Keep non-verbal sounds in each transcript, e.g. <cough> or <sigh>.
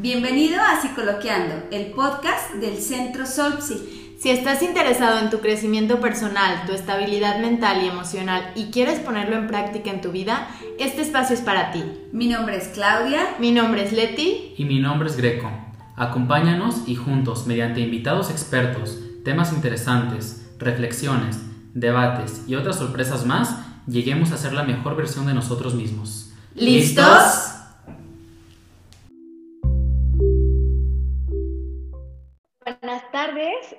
Bienvenido a Psicoloqueando, el podcast del Centro Solpsi. Si estás interesado en tu crecimiento personal, tu estabilidad mental y emocional y quieres ponerlo en práctica en tu vida, este espacio es para ti. Mi nombre es Claudia. Mi nombre es Leti. Y mi nombre es Greco. Acompáñanos y juntos, mediante invitados expertos, temas interesantes, reflexiones, debates y otras sorpresas más, lleguemos a ser la mejor versión de nosotros mismos. ¿Listos?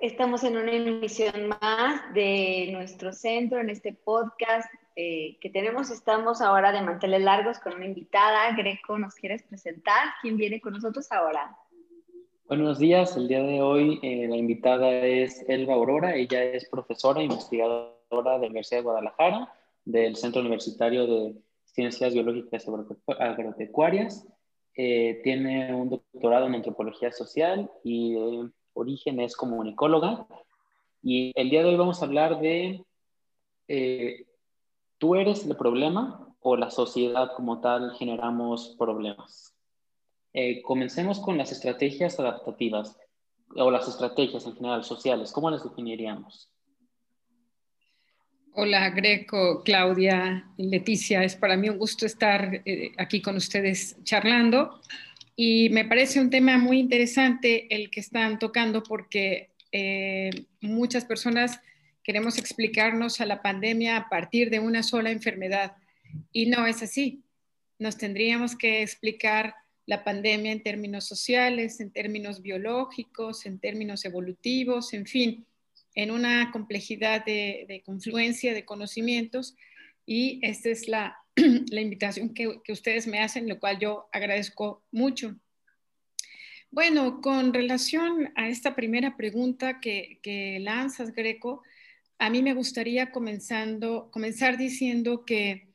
Estamos en una emisión más de nuestro centro, en este podcast eh, que tenemos. Estamos ahora de manteles largos con una invitada. Greco, ¿nos quieres presentar? ¿Quién viene con nosotros ahora? Buenos días, el día de hoy eh, la invitada es Elba Aurora, ella es profesora e investigadora de la Universidad de Guadalajara, del Centro Universitario de Ciencias Biológicas y Agropecuarias. Eh, tiene un doctorado en antropología social y de origen es comunicóloga. Y el día de hoy vamos a hablar de eh, ¿tú eres el problema o la sociedad como tal generamos problemas? Eh, comencemos con las estrategias adaptativas o las estrategias en general sociales. ¿Cómo las definiríamos? Hola Greco, Claudia, Leticia, es para mí un gusto estar eh, aquí con ustedes charlando y me parece un tema muy interesante el que están tocando porque eh, muchas personas queremos explicarnos a la pandemia a partir de una sola enfermedad y no es así. Nos tendríamos que explicar la pandemia en términos sociales, en términos biológicos, en términos evolutivos, en fin, en una complejidad de, confluencia de conocimientos. Y esta es la, <clears throat> invitación que, ustedes me hacen, lo cual yo agradezco mucho. Bueno, con relación a esta primera pregunta que, que lanzas, Greco, a mí me gustaría comenzando, comenzar diciendo que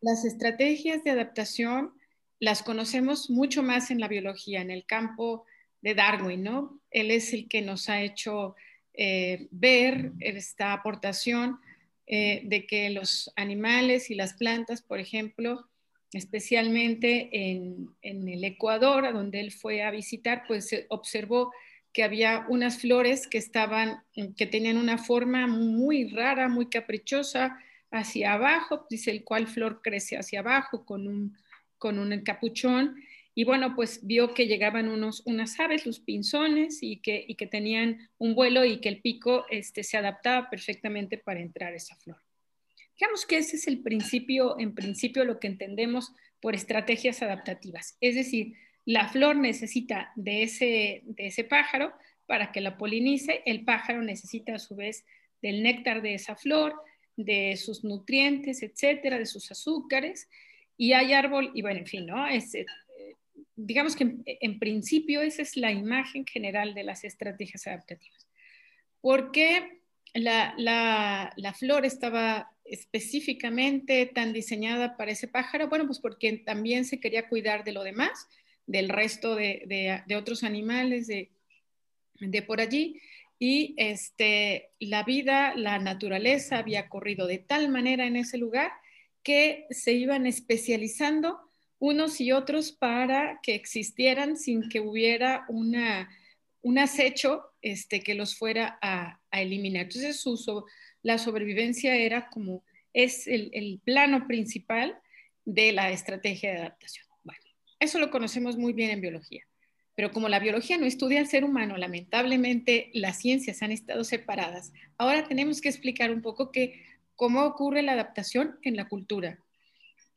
las estrategias de adaptación las conocemos mucho más en la biología, en el campo de Darwin, ¿no? Él es el que nos ha hecho eh, ver esta aportación eh, de que los animales y las plantas, por ejemplo, especialmente en, el Ecuador, a donde él fue a visitar, pues observó que había unas flores que estaban, que tenían una forma muy rara, muy caprichosa, hacia abajo, dice el cual flor crece hacia abajo con un con un encapuchón y bueno, pues vio que llegaban unos, unas aves, los pinzones, y que, y que tenían un vuelo y que el pico este, se adaptaba perfectamente para entrar esa flor. Digamos que ese es el principio, en principio, lo que entendemos por estrategias adaptativas. Es decir, la flor necesita de ese, de ese pájaro para que la polinice, el pájaro necesita a su vez del néctar de esa flor, de sus nutrientes, etcétera, de sus azúcares, y hay árbol, y bueno, en fin, ¿no? Es, eh, digamos que en, principio esa es la imagen general de las estrategias adaptativas. ¿Por qué la, la, flor estaba específicamente tan diseñada para ese pájaro? Bueno, pues porque también se quería cuidar de lo demás, del resto de, de, otros animales de, de, por allí. Y este, la vida, la naturaleza había corrido de tal manera en ese lugar que se iban especializando unos y otros para que existieran sin que hubiera una, un acecho este, que los fuera a, eliminar. Entonces, la sobrevivencia era como, es el, plano principal de la estrategia de adaptación. Eso lo conocemos muy bien en biología, pero como la biología no estudia al ser humano, lamentablemente las ciencias han estado separadas, ahora tenemos que explicar un poco que cómo ocurre la adaptación en la cultura.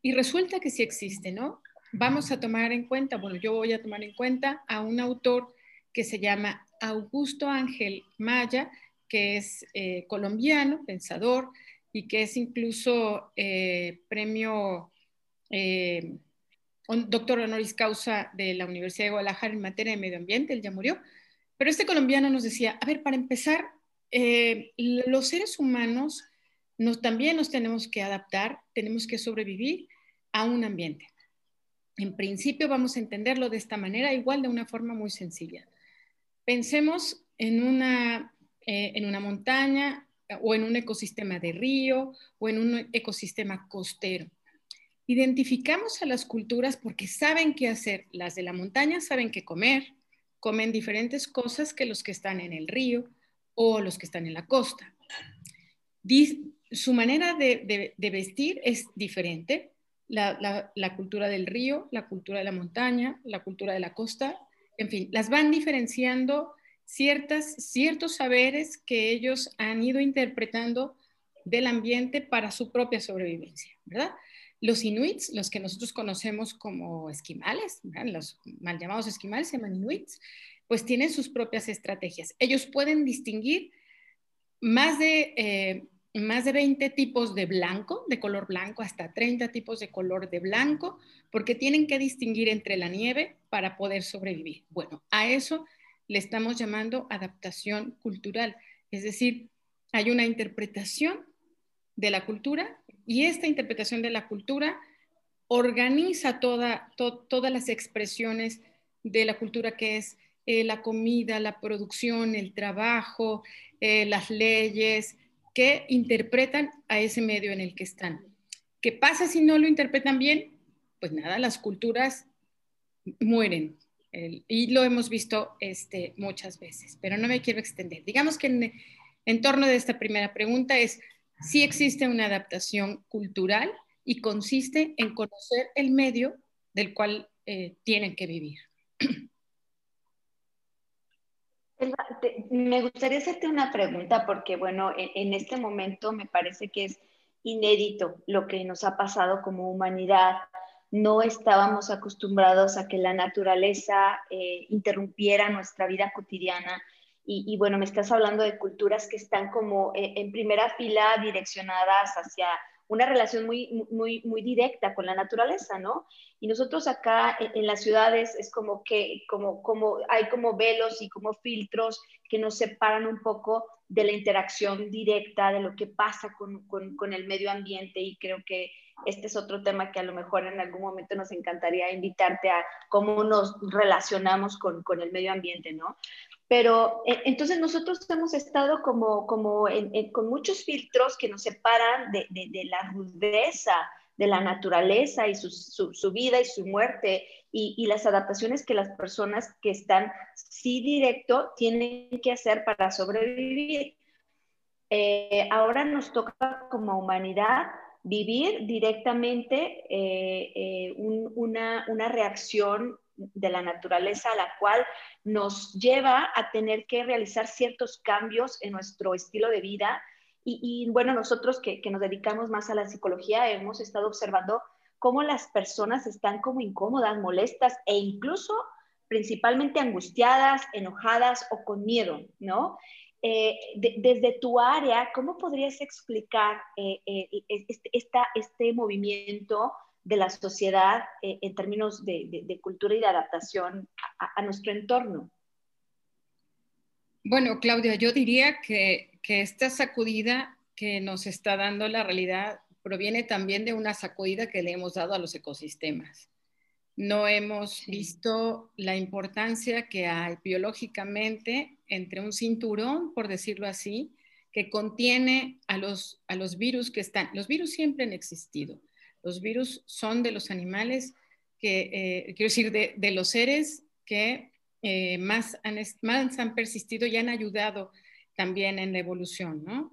Y resulta que sí existe, ¿no? Vamos a tomar en cuenta, bueno, yo voy a tomar en cuenta a un autor que se llama Augusto Ángel Maya, que es eh, colombiano, pensador, y que es incluso eh, premio eh, doctor honoris causa de la Universidad de Guadalajara en materia de medio ambiente, él ya murió. Pero este colombiano nos decía, a ver, para empezar, los seres humanos también nos tenemos que adaptar, tenemos que sobrevivir a un ambiente. En principio vamos a entenderlo de esta manera, igual de una forma muy sencilla. Pensemos en una, eh, en una montaña o en un ecosistema de río o en un ecosistema costero. identificamos a las culturas porque saben qué hacer. Las de la montaña saben qué comer, comen diferentes cosas que los que están en el río o los que están en la costa. Su manera de, vestir es diferente. La, cultura del río, la cultura de la montaña, la cultura de la costa, en fin, las van diferenciando ciertas, ciertos saberes que ellos han ido interpretando del ambiente para su propia sobrevivencia, ¿verdad? Los inuits, los que nosotros conocemos como esquimales, los mal llamados esquimales se llaman inuits, pues tienen sus propias estrategias. Ellos pueden distinguir más de, eh, más de 20 tipos de blanco, de color blanco, hasta 30 tipos de color de blanco, porque tienen que distinguir entre la nieve para poder sobrevivir. Bueno, a eso le estamos llamando adaptación cultural, es decir, hay una interpretación de la cultura y esta interpretación de la cultura organiza todas las expresiones de la cultura que es eh, la comida, la producción, el trabajo, eh, las leyes, que interpretan a ese medio en el que están. ¿Qué pasa si no lo interpretan bien? Pues nada, las culturas mueren. y lo hemos visto este, muchas veces, pero no me quiero extender. Digamos que en, torno de esta primera pregunta es, sí existe una adaptación cultural y consiste en conocer el medio del cual eh, tienen que vivir. Me gustaría hacerte una pregunta porque, bueno, en, este momento me parece que es inédito lo que nos ha pasado como humanidad. No estábamos acostumbrados a que la naturaleza eh, interrumpiera nuestra vida cotidiana y, bueno, me estás hablando de culturas que están como eh, en primera fila direccionadas hacia una relación muy, muy, muy directa con la naturaleza, ¿no? Y nosotros acá en, las ciudades es como que como, como hay como velos y como filtros que nos separan un poco de la interacción directa, de lo que pasa con, con, el medio ambiente y creo que este es otro tema que a lo mejor en algún momento nos encantaría invitarte a cómo nos relacionamos con, con el medio ambiente, ¿no? Pero eh, entonces nosotros hemos estado como, como con muchos filtros que nos separan de, de, la rudeza de la naturaleza y su, su, vida y su muerte y, y, las adaptaciones que las personas que están sí directo tienen que hacer para sobrevivir. Eh, ahora nos toca como humanidad vivir directamente eh, una, una reacción de la naturaleza a la cual nos lleva a tener que realizar ciertos cambios en nuestro estilo de vida. Y, bueno, nosotros que, nos dedicamos más a la psicología hemos estado observando cómo las personas están como incómodas, molestas e incluso principalmente angustiadas, enojadas o con miedo, ¿no? Eh, desde tu área, ¿cómo podrías explicar eh, eh, este, este movimiento de la sociedad eh, en términos de, cultura y de adaptación a, nuestro entorno? Bueno, Claudia, yo diría que, esta sacudida que nos está dando la realidad proviene también de una sacudida que le hemos dado a los ecosistemas. No hemos visto la importancia que hay biológicamente entre un cinturón, por decirlo así, que contiene a los, a los virus que están. Los virus siempre han existido, los virus son de los animales que, eh, quiero decir, de, los seres que eh, más, han, persistido y han ayudado también en la evolución, ¿no?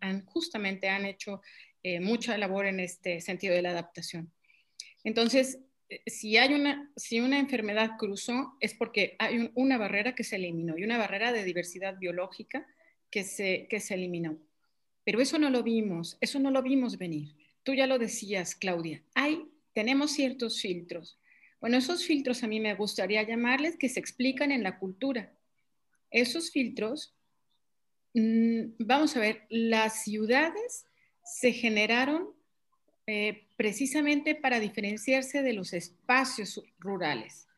Han, justamente han hecho eh, mucha labor en este sentido de la adaptación. Entonces, si hay una, si una enfermedad cruzó, es porque hay una barrera que se eliminó y una barrera de diversidad biológica que se, que se eliminó. Pero eso no lo vimos, eso no lo vimos venir tú ya lo decías, Claudia, hay, tenemos ciertos filtros. Bueno, esos filtros a mí me gustaría llamarles que se explican en la cultura. Esos filtros, mm, vamos a ver, las ciudades se generaron eh, precisamente para diferenciarse de los espacios rurales.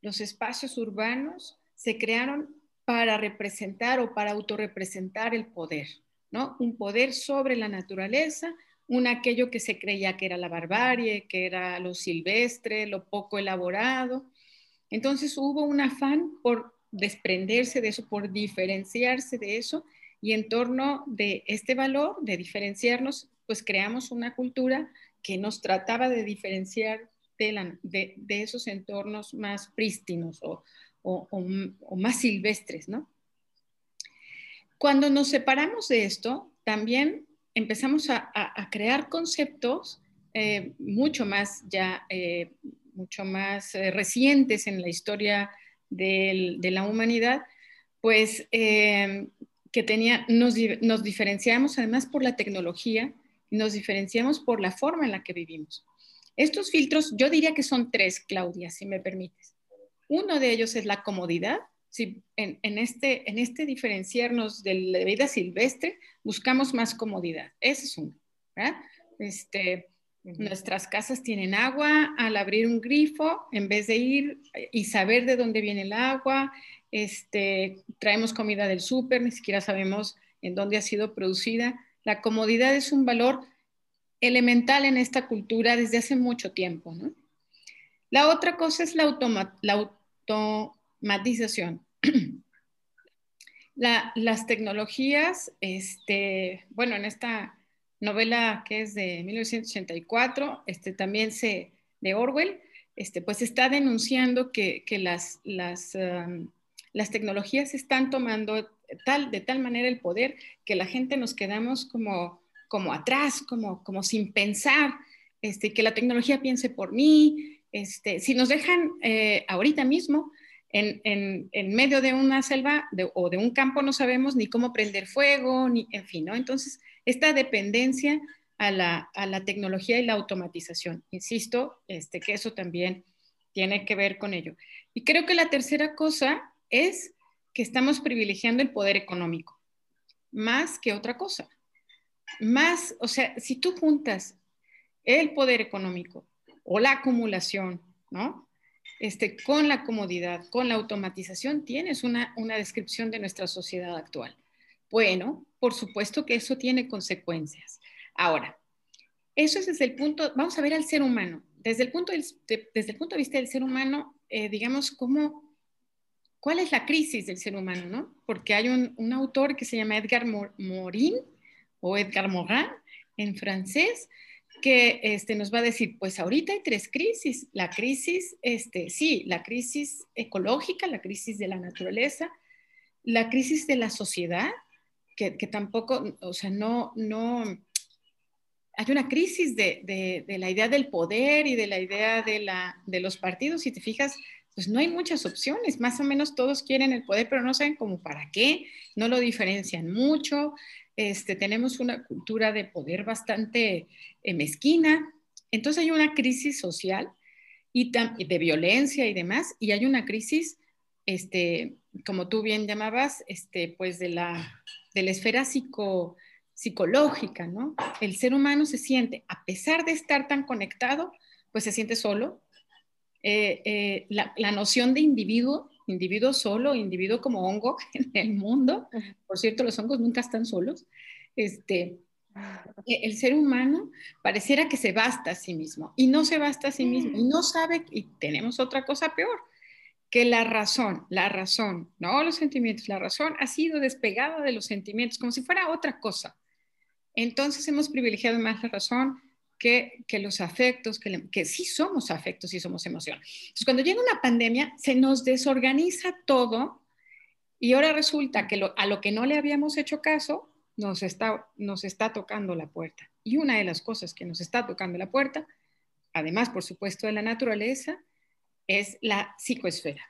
Los espacios urbanos se crearon para representar o para autorrepresentar el poder, ¿no? Un poder sobre la naturaleza, un aquello que se creía que era la barbarie, que era lo silvestre, lo poco elaborado. Entonces hubo un afán por desprenderse de eso, por diferenciarse de eso, y en torno de este valor, de diferenciarnos, pues creamos una cultura que nos trataba de diferenciar de, esos entornos más prístinos o, más silvestres, ¿no? Cuando nos separamos de esto, también empezamos a, crear conceptos eh, mucho más ya, eh, mucho más eh, recientes en la historia de la humanidad, pues que tenía, nos, nos diferenciamos además por la tecnología, nos diferenciamos por la forma en la que vivimos. Estos filtros, yo diría que son tres, Claudia, si me permites. Uno de ellos es la comodidad. Si en, este, en este diferenciarnos de la vida silvestre, buscamos más comodidad. Ese es uno. Este, nuestras casas tienen agua, al abrir un grifo, en vez de ir y saber de dónde viene el agua, este, traemos comida del súper, ni siquiera sabemos en dónde ha sido producida. La comodidad es un valor elemental en esta cultura desde hace mucho tiempo. La otra cosa es la, automatización. las tecnologías, este, bueno, en esta novela que es de 1984, este, también se, de Orwell, este, pues está denunciando que, las, las, um, las tecnologías están tomando tal, de tal manera el poder que la gente nos quedamos como como atrás, como, como sin pensar, este, que la tecnología piense por mí. Este, si nos dejan eh, ahorita mismo en, medio de una selva o de un campo, no sabemos ni cómo prender fuego, ni, en fin, ¿no? Entonces, esta dependencia a la, a la tecnología y la automatización, insisto, este, que eso también tiene que ver con ello. Y creo que la tercera cosa es que estamos privilegiando el poder económico, más que otra cosa más, o sea, si tú juntas el poder económico o la acumulación, ¿no? Este, con la comodidad, con la automatización, tienes una, una descripción de nuestra sociedad actual. Bueno, por supuesto que eso tiene consecuencias. Ahora, eso es desde el punto, vamos a ver al ser humano. Desde el punto de, desde el punto de vista del ser humano, eh, digamos, cómo, ¿cuál es la crisis del ser humano? ¿no? Porque hay un, un autor que se llama Edgar Morin, o Edgar Morin en francés, que este, nos va a decir, pues ahorita hay tres crisis. La crisis, este, sí, la crisis ecológica, la crisis de la naturaleza, la crisis de la sociedad, que, tampoco, o sea, no, no, hay una crisis de, de, la idea del poder y de la idea de, la, de los partidos. Si te fijas, pues no hay muchas opciones. Más o menos todos quieren el poder, pero no saben cómo para qué, no lo diferencian mucho. Este, tenemos una cultura de poder bastante eh, mezquina, entonces hay una crisis social y de violencia y demás, y hay una crisis, este, como tú bien llamabas, este, pues de la, de la esfera psico, psicológica, ¿no? El ser humano se siente, a pesar de estar tan conectado, pues se siente solo. Eh, eh, la, la, noción de individuo individuo solo, individuo como hongo <laughs> en el mundo. Por cierto, los hongos nunca están solos. Este, e, el ser humano pareciera que se basta a sí mismo y no se basta a sí mismo y no sabe, y tenemos otra cosa peor, que la razón, la razón, no los sentimientos, la razón ha sido despegada de los sentimientos como si fuera otra cosa. Entonces hemos privilegiado más la razón, que, los afectos, que, que, sí somos afectos y somos emociones. Entonces, cuando llega una pandemia, se nos desorganiza todo y ahora resulta que a lo que no le habíamos hecho caso, nos está, nos está tocando la puerta. Y una de las cosas que nos está tocando la puerta, además, por supuesto, de la naturaleza, es la psicoesfera,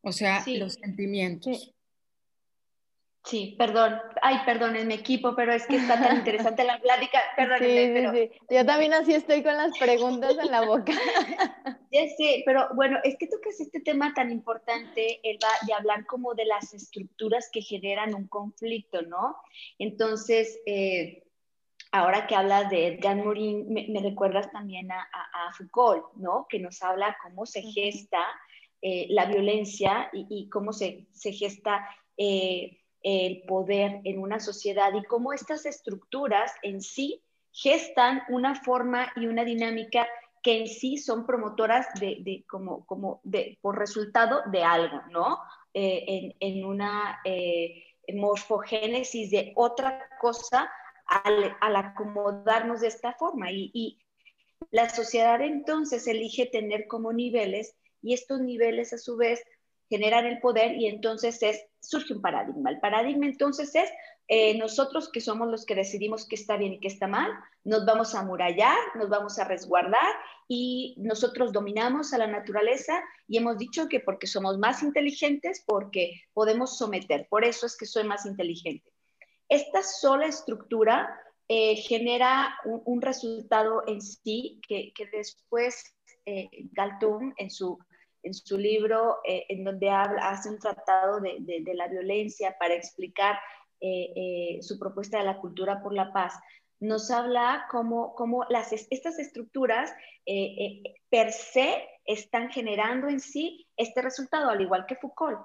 o sea, los sentimientos. Sí, perdón. Ay, perdón, mi equipo, pero es que está tan <laughs> interesante la plática. Perdónenme, pero... Sí, Yo también así estoy con las preguntas en la boca. <laughs> Ya sé, pero bueno, es que tocas este tema tan importante, Elba, de hablar como de las estructuras que generan un conflicto, ¿no? Entonces, eh, ahora que hablas de Edgar Morin, me, recuerdas también a, Foucault, ¿no? Que nos habla cómo se gesta eh, la violencia y, cómo se, se gesta... Eh, el poder en una sociedad y cómo estas estructuras en sí gestan una forma y una dinámica que en sí son promotoras de, como, como de, por resultado de algo, ¿no? Eh, en, una eh, morfogénesis de otra cosa al, acomodarnos de esta forma. Y, y la sociedad entonces elige tener como niveles y estos niveles a su vez generan el poder y entonces es, surge un paradigma. El paradigma entonces es eh, nosotros que somos los que decidimos qué está bien y qué está mal, nos vamos a amurallar, nos vamos a resguardar y nosotros dominamos a la naturaleza y hemos dicho que porque somos más inteligentes, porque podemos someter, por eso es que soy más inteligente. Esta sola estructura eh, genera un, resultado en sí que, después eh, Galtung en su en su libro, eh, en donde habla, hace un tratado de, de, la violencia para explicar eh, eh, su propuesta de la cultura por la paz, nos habla cómo, cómo las, estas estructuras per se están generando en sí este resultado, al igual que Foucault.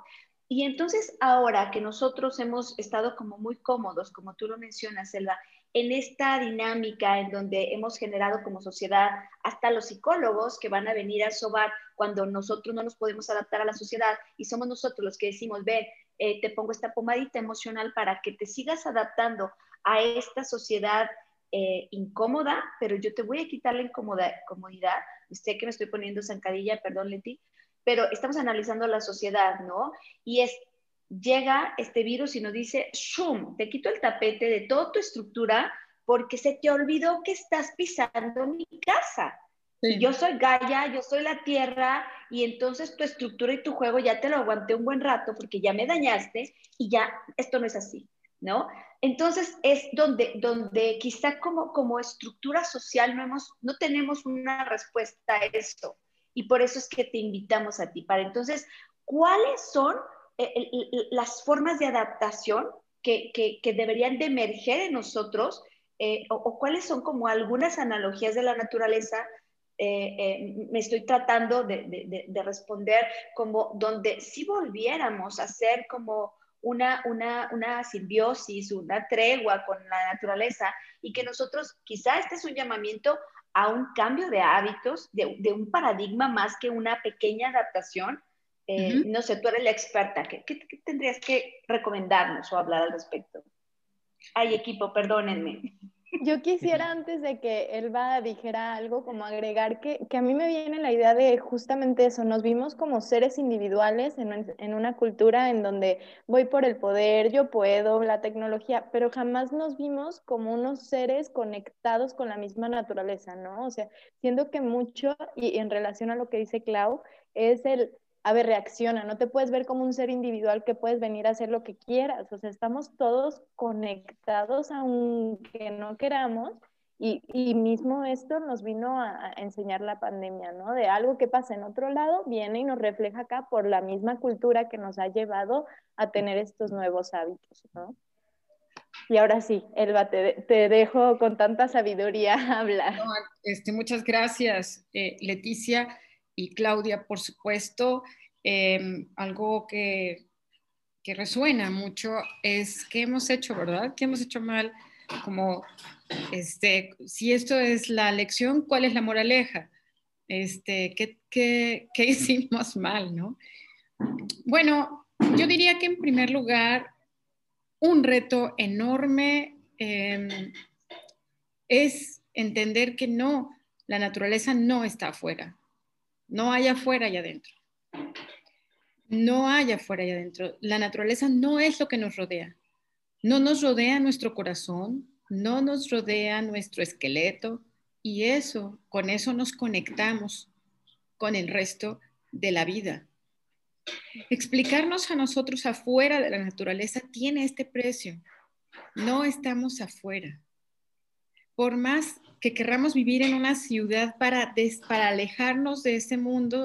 Y entonces ahora que nosotros hemos estado como muy cómodos, como tú lo mencionas, Selva, en esta dinámica en donde hemos generado como sociedad hasta los psicólogos que van a venir a sobar cuando nosotros no nos podemos adaptar a la sociedad y somos nosotros los que decimos, ven, eh, te pongo esta pomadita emocional para que te sigas adaptando a esta sociedad eh, incómoda, pero yo te voy a quitar la incomodidad. Sé que me estoy poniendo zancadilla, perdón, Leti, pero estamos analizando la sociedad, ¿no? Y es llega este virus y nos dice, ¡shum! Te quito el tapete de toda tu estructura porque se te olvidó que estás pisando mi casa. Yo soy Gaia, yo soy la tierra y entonces tu estructura y tu juego ya te lo aguanté un buen rato porque ya me dañaste y ya esto no es así, ¿no? Entonces es donde, donde quizá como, como estructura social no, hemos, no tenemos una respuesta a esto y por eso es que te invitamos a ti para entonces, ¿cuáles son eh, las formas de adaptación que, que, deberían de emerger en nosotros eh, o, cuáles son como algunas analogías de la naturaleza. Eh, me estoy tratando de, de, de, responder como donde si volviéramos a ser como una, una, una simbiosis, una tregua con la naturaleza y que nosotros, quizá este es un llamamiento a un cambio de hábitos, de, un paradigma más que una pequeña adaptación eh, no sé, tú eres la experta. ¿Qué, tendrías que recomendarnos o hablar al respecto? Ay, equipo, perdónenme. Yo quisiera <laughs> antes de que Elba dijera algo, como agregar que, a mí me viene la idea de justamente eso, nos vimos como seres individuales en, en, una cultura en donde voy por el poder, yo puedo, la tecnología, pero jamás nos vimos como unos seres conectados con la misma naturaleza, ¿no? O sea, siendo que mucho, y en relación a lo que dice Clau, es el a ver, reacciona, no te puedes ver como un ser individual que puedes venir a hacer lo que quieras, o sea, estamos todos conectados aunque no queramos y, y mismo esto nos vino a, enseñar la pandemia, ¿no? De algo que pasa en otro lado, viene y nos refleja acá por la misma cultura que nos ha llevado a tener estos nuevos hábitos, ¿no? Y ahora sí, Elba, te, te dejo con tanta sabiduría <laughs> hablar. este, muchas gracias, eh, Leticia y Claudia, por supuesto, em, algo que, que, resuena mucho es qué hemos hecho, ¿verdad? ¿Qué hemos hecho mal? Como, este, si esto es la lección, ¿cuál es la moraleja? Este, ¿qué, qué, <laughs> hicimos mal, no? Bueno, yo diría que en primer lugar, un reto enorme em, es entender que no, la naturaleza no está afuera. No hay afuera y adentro. No hay afuera y adentro. La naturaleza no es lo que nos rodea. No nos rodea nuestro corazón, no nos rodea nuestro esqueleto y eso, con eso nos conectamos con el resto de la vida. Explicarnos a nosotros afuera de la naturaleza tiene este precio. No estamos afuera. Por que querramos vivir en una ciudad para, para alejarnos de ese mundo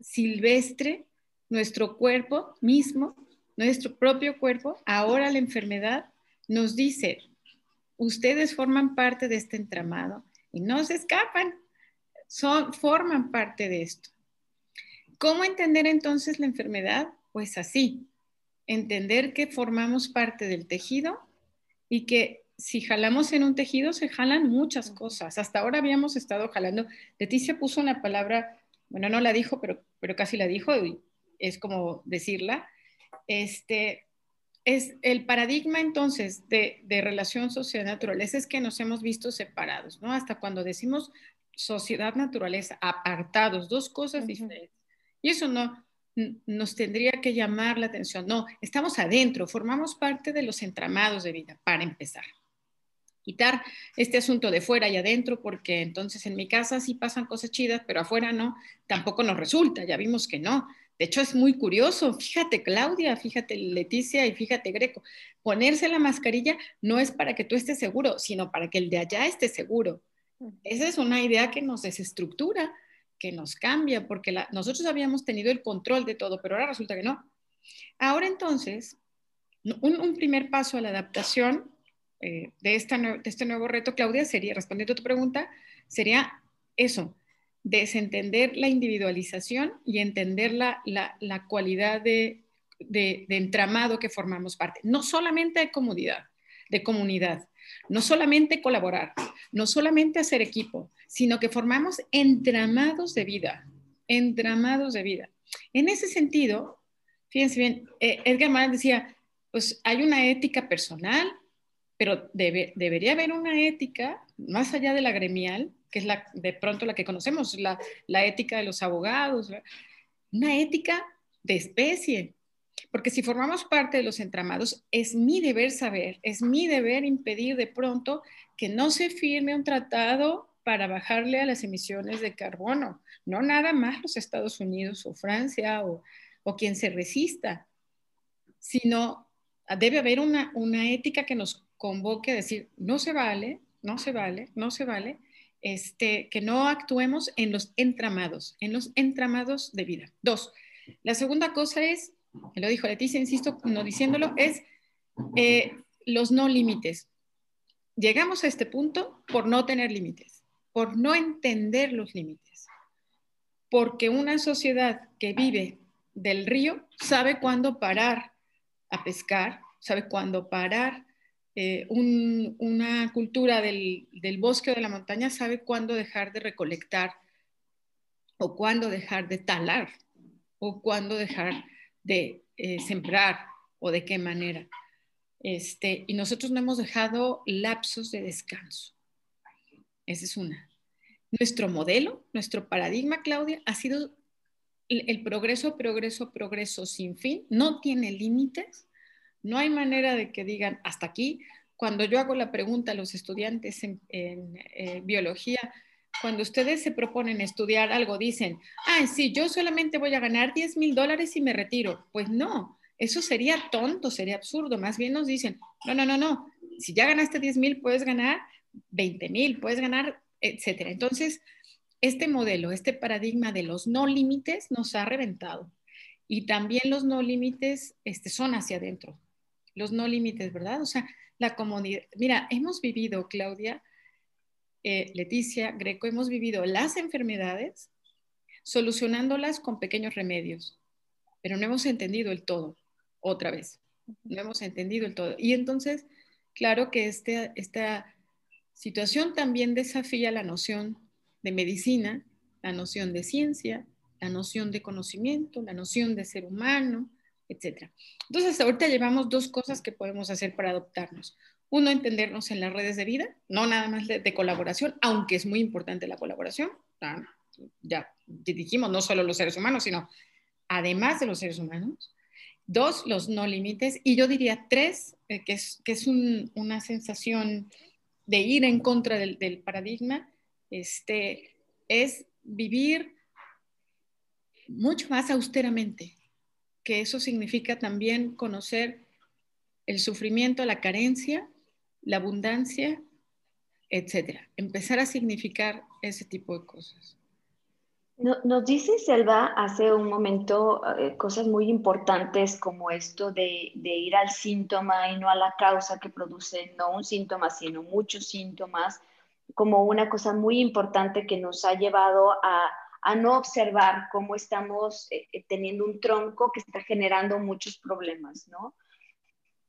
silvestre, nuestro cuerpo mismo, nuestro propio cuerpo, ahora la enfermedad nos dice, ustedes forman parte de este entramado y no se escapan, son, forman parte de esto. ¿Cómo entender entonces la enfermedad? Pues así, entender que formamos parte del tejido y que si jalamos en un tejido, se jalan muchas cosas. Hasta ahora habíamos estado jalando. Leticia puso una palabra, bueno, no la dijo, pero, pero casi la dijo, y es como decirla. Este, es el paradigma entonces de, de relación sociedad-naturaleza es que nos hemos visto separados, ¿no? Hasta cuando decimos sociedad-naturaleza, apartados, dos cosas diferentes. Y eso no nos tendría que llamar la atención. No, estamos adentro, formamos parte de los entramados de vida, para empezar. Quitar este asunto de fuera y adentro, porque entonces en mi casa sí pasan cosas chidas, pero afuera no, tampoco nos resulta, ya vimos que no. De hecho, es muy curioso. Fíjate, Claudia, fíjate, Leticia y fíjate, Greco. Ponerse la mascarilla no es para que tú estés seguro, sino para que el de allá esté seguro. Esa es una idea que nos desestructura, que nos cambia, porque nosotros habíamos tenido el control de todo, pero ahora resulta que no. Ahora entonces, un, primer paso a la adaptación eh, de, esta, este nuevo reto, Claudia, sería, respondiendo a tu pregunta, sería eso, desentender la individualización y entender la, la, cualidad de, de, entramado que formamos parte. No solamente de comunidad, de comunidad, no solamente colaborar, no solamente hacer equipo, sino que formamos entramados de vida, entramados de vida. En ese sentido, fíjense bien, eh, Edgar Morin decía, pues hay una ética personal, pero debe, debería haber una ética más allá de la gremial, que es la, de pronto la que conocemos, la, la ética de los abogados, una ética de especie. Porque si formamos parte de los entramados, es mi deber saber, es mi deber impedir de pronto que no se firme un tratado para bajarle a las emisiones de carbono, no nada más los Estados Unidos o Francia o, o quien se resista, sino debe haber una, una ética que nos convoque a decir, no se vale, no se vale, no se vale, este, que no actuemos en los entramados, en los entramados de vida. Dos, la segunda cosa es, lo dijo Leticia, insisto, no diciéndolo, es eh, los no límites. Llegamos a este punto por no tener límites, por no entender los límites, porque una sociedad que vive del río sabe cuándo parar a pescar, sabe cuándo parar eh, una cultura del, bosque o de la montaña sabe cuándo dejar de recolectar o cuándo dejar de talar o cuándo dejar de eh, sembrar o de qué manera. Este, y nosotros no hemos dejado lapsos de descanso. Esa es una. Nuestro modelo, nuestro paradigma, Claudia, ha sido el progreso, progreso, progreso sin fin, no tiene límites no hay manera de que digan hasta aquí. Cuando yo hago la pregunta a los estudiantes en, eh, biología, cuando ustedes se proponen estudiar algo, dicen, ah, sí, yo solamente voy a ganar 10 mil dólares y me retiro. Pues no, eso sería tonto, sería absurdo. Más bien nos dicen, no, no, no, no, si ya ganaste 10 mil, puedes ganar 20 mil, puedes ganar, etcétera. Entonces, este modelo, este paradigma de los no límites nos ha reventado. Y también los no límites este, son hacia adentro los no límites, ¿verdad? O sea, la comunidad. Mira, hemos vivido, Claudia, eh, Leticia, Greco, hemos vivido las enfermedades solucionándolas con pequeños remedios, pero no hemos entendido el todo, otra vez, no hemos entendido el todo. Y entonces, claro que este, esta situación también desafía la noción de medicina, la noción de ciencia, la noción de conocimiento, la noción de ser humano, etcétera. Entonces, ahorita llevamos dos cosas que podemos hacer para adoptarnos. Uno, entendernos en las redes de vida, no nada más de, colaboración, aunque es muy importante la colaboración. Ya dijimos, no solo los seres humanos, sino además de los seres humanos. Dos, los no límites. Y yo diría tres, eh, que es, una sensación de ir en contra del paradigma, este, es vivir mucho más austeramente, que eso significa también conocer el sufrimiento, la carencia, la abundancia, etcétera. Empezar a significar ese tipo de cosas. Nos dice Selva hace un momento eh, cosas muy importantes como esto de, ir al síntoma y no a la causa que produce no un síntoma, sino muchos síntomas, como una cosa muy importante que nos ha llevado a, a no observar cómo estamos eh, eh, teniendo un tronco que está generando muchos problemas, ¿no?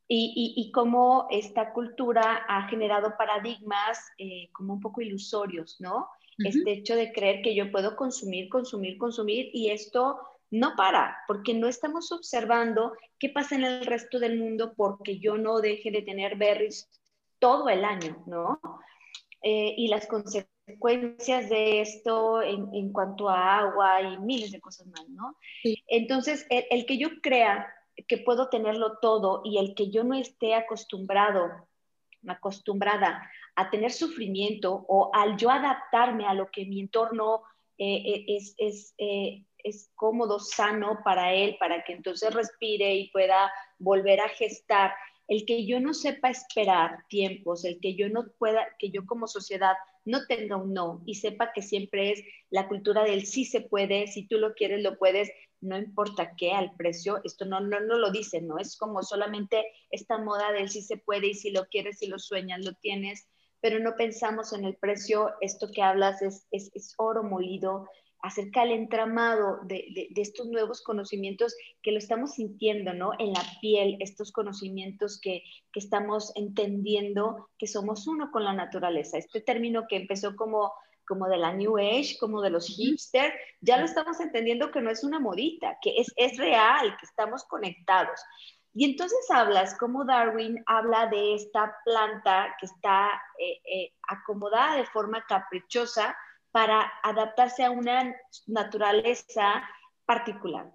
Y, y, cómo esta cultura ha generado paradigmas eh, como un poco ilusorios, ¿no? Este hecho de creer que yo puedo consumir, consumir, consumir y esto no para, porque no estamos observando qué pasa en el resto del mundo porque yo no deje de tener berries todo el año, ¿no? Eh, y las consecuencias de esto en, cuanto a agua y miles de cosas más, ¿no? Entonces, el, que yo crea que puedo tenerlo todo y el que yo no esté acostumbrado, acostumbrada a tener sufrimiento o al yo adaptarme a lo que mi entorno eh, eh, es, es, es cómodo, sano para él, para que entonces respire y pueda volver a gestar. El que yo no sepa esperar tiempos, el que yo no pueda, que yo como sociedad no tenga un no y sepa que siempre es la cultura del sí se puede, si tú lo quieres, lo puedes, no importa qué, al precio, esto no, no, no lo dice, ¿no? Es como solamente esta moda del sí se puede y si lo quieres, si lo sueñas, lo tienes, pero no pensamos en el precio, esto que hablas es, es, es oro molido, acerca del entramado de, estos nuevos conocimientos que lo estamos sintiendo, ¿no? En la piel, estos conocimientos que, estamos entendiendo que somos uno con la naturaleza. Este término que empezó como como de la New Age, como de los hipster, ya lo estamos entendiendo que no es una modita, que es, es real, que estamos conectados. Y entonces hablas, como Darwin habla de esta planta que está eh, eh, acomodada de forma caprichosa para adaptarse a una naturaleza particular.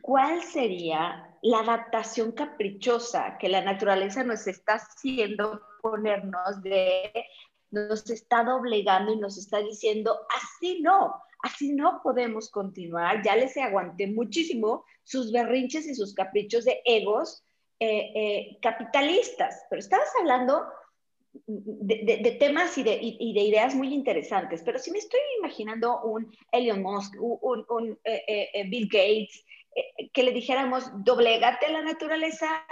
¿Cuál sería la adaptación caprichosa que la naturaleza nos está haciendo ponernos de, nos está doblegando y nos está diciendo, así no, así no podemos continuar, ya les aguanté muchísimo sus berrinches y sus caprichos de egos eh, eh, capitalistas, pero estabas hablando de, temas y de, ideas muy interesantes, pero si me estoy imaginando un Elon Musk, un, eh, eh, eh, Bill Gates, que le dijéramos, doblegate la naturaleza,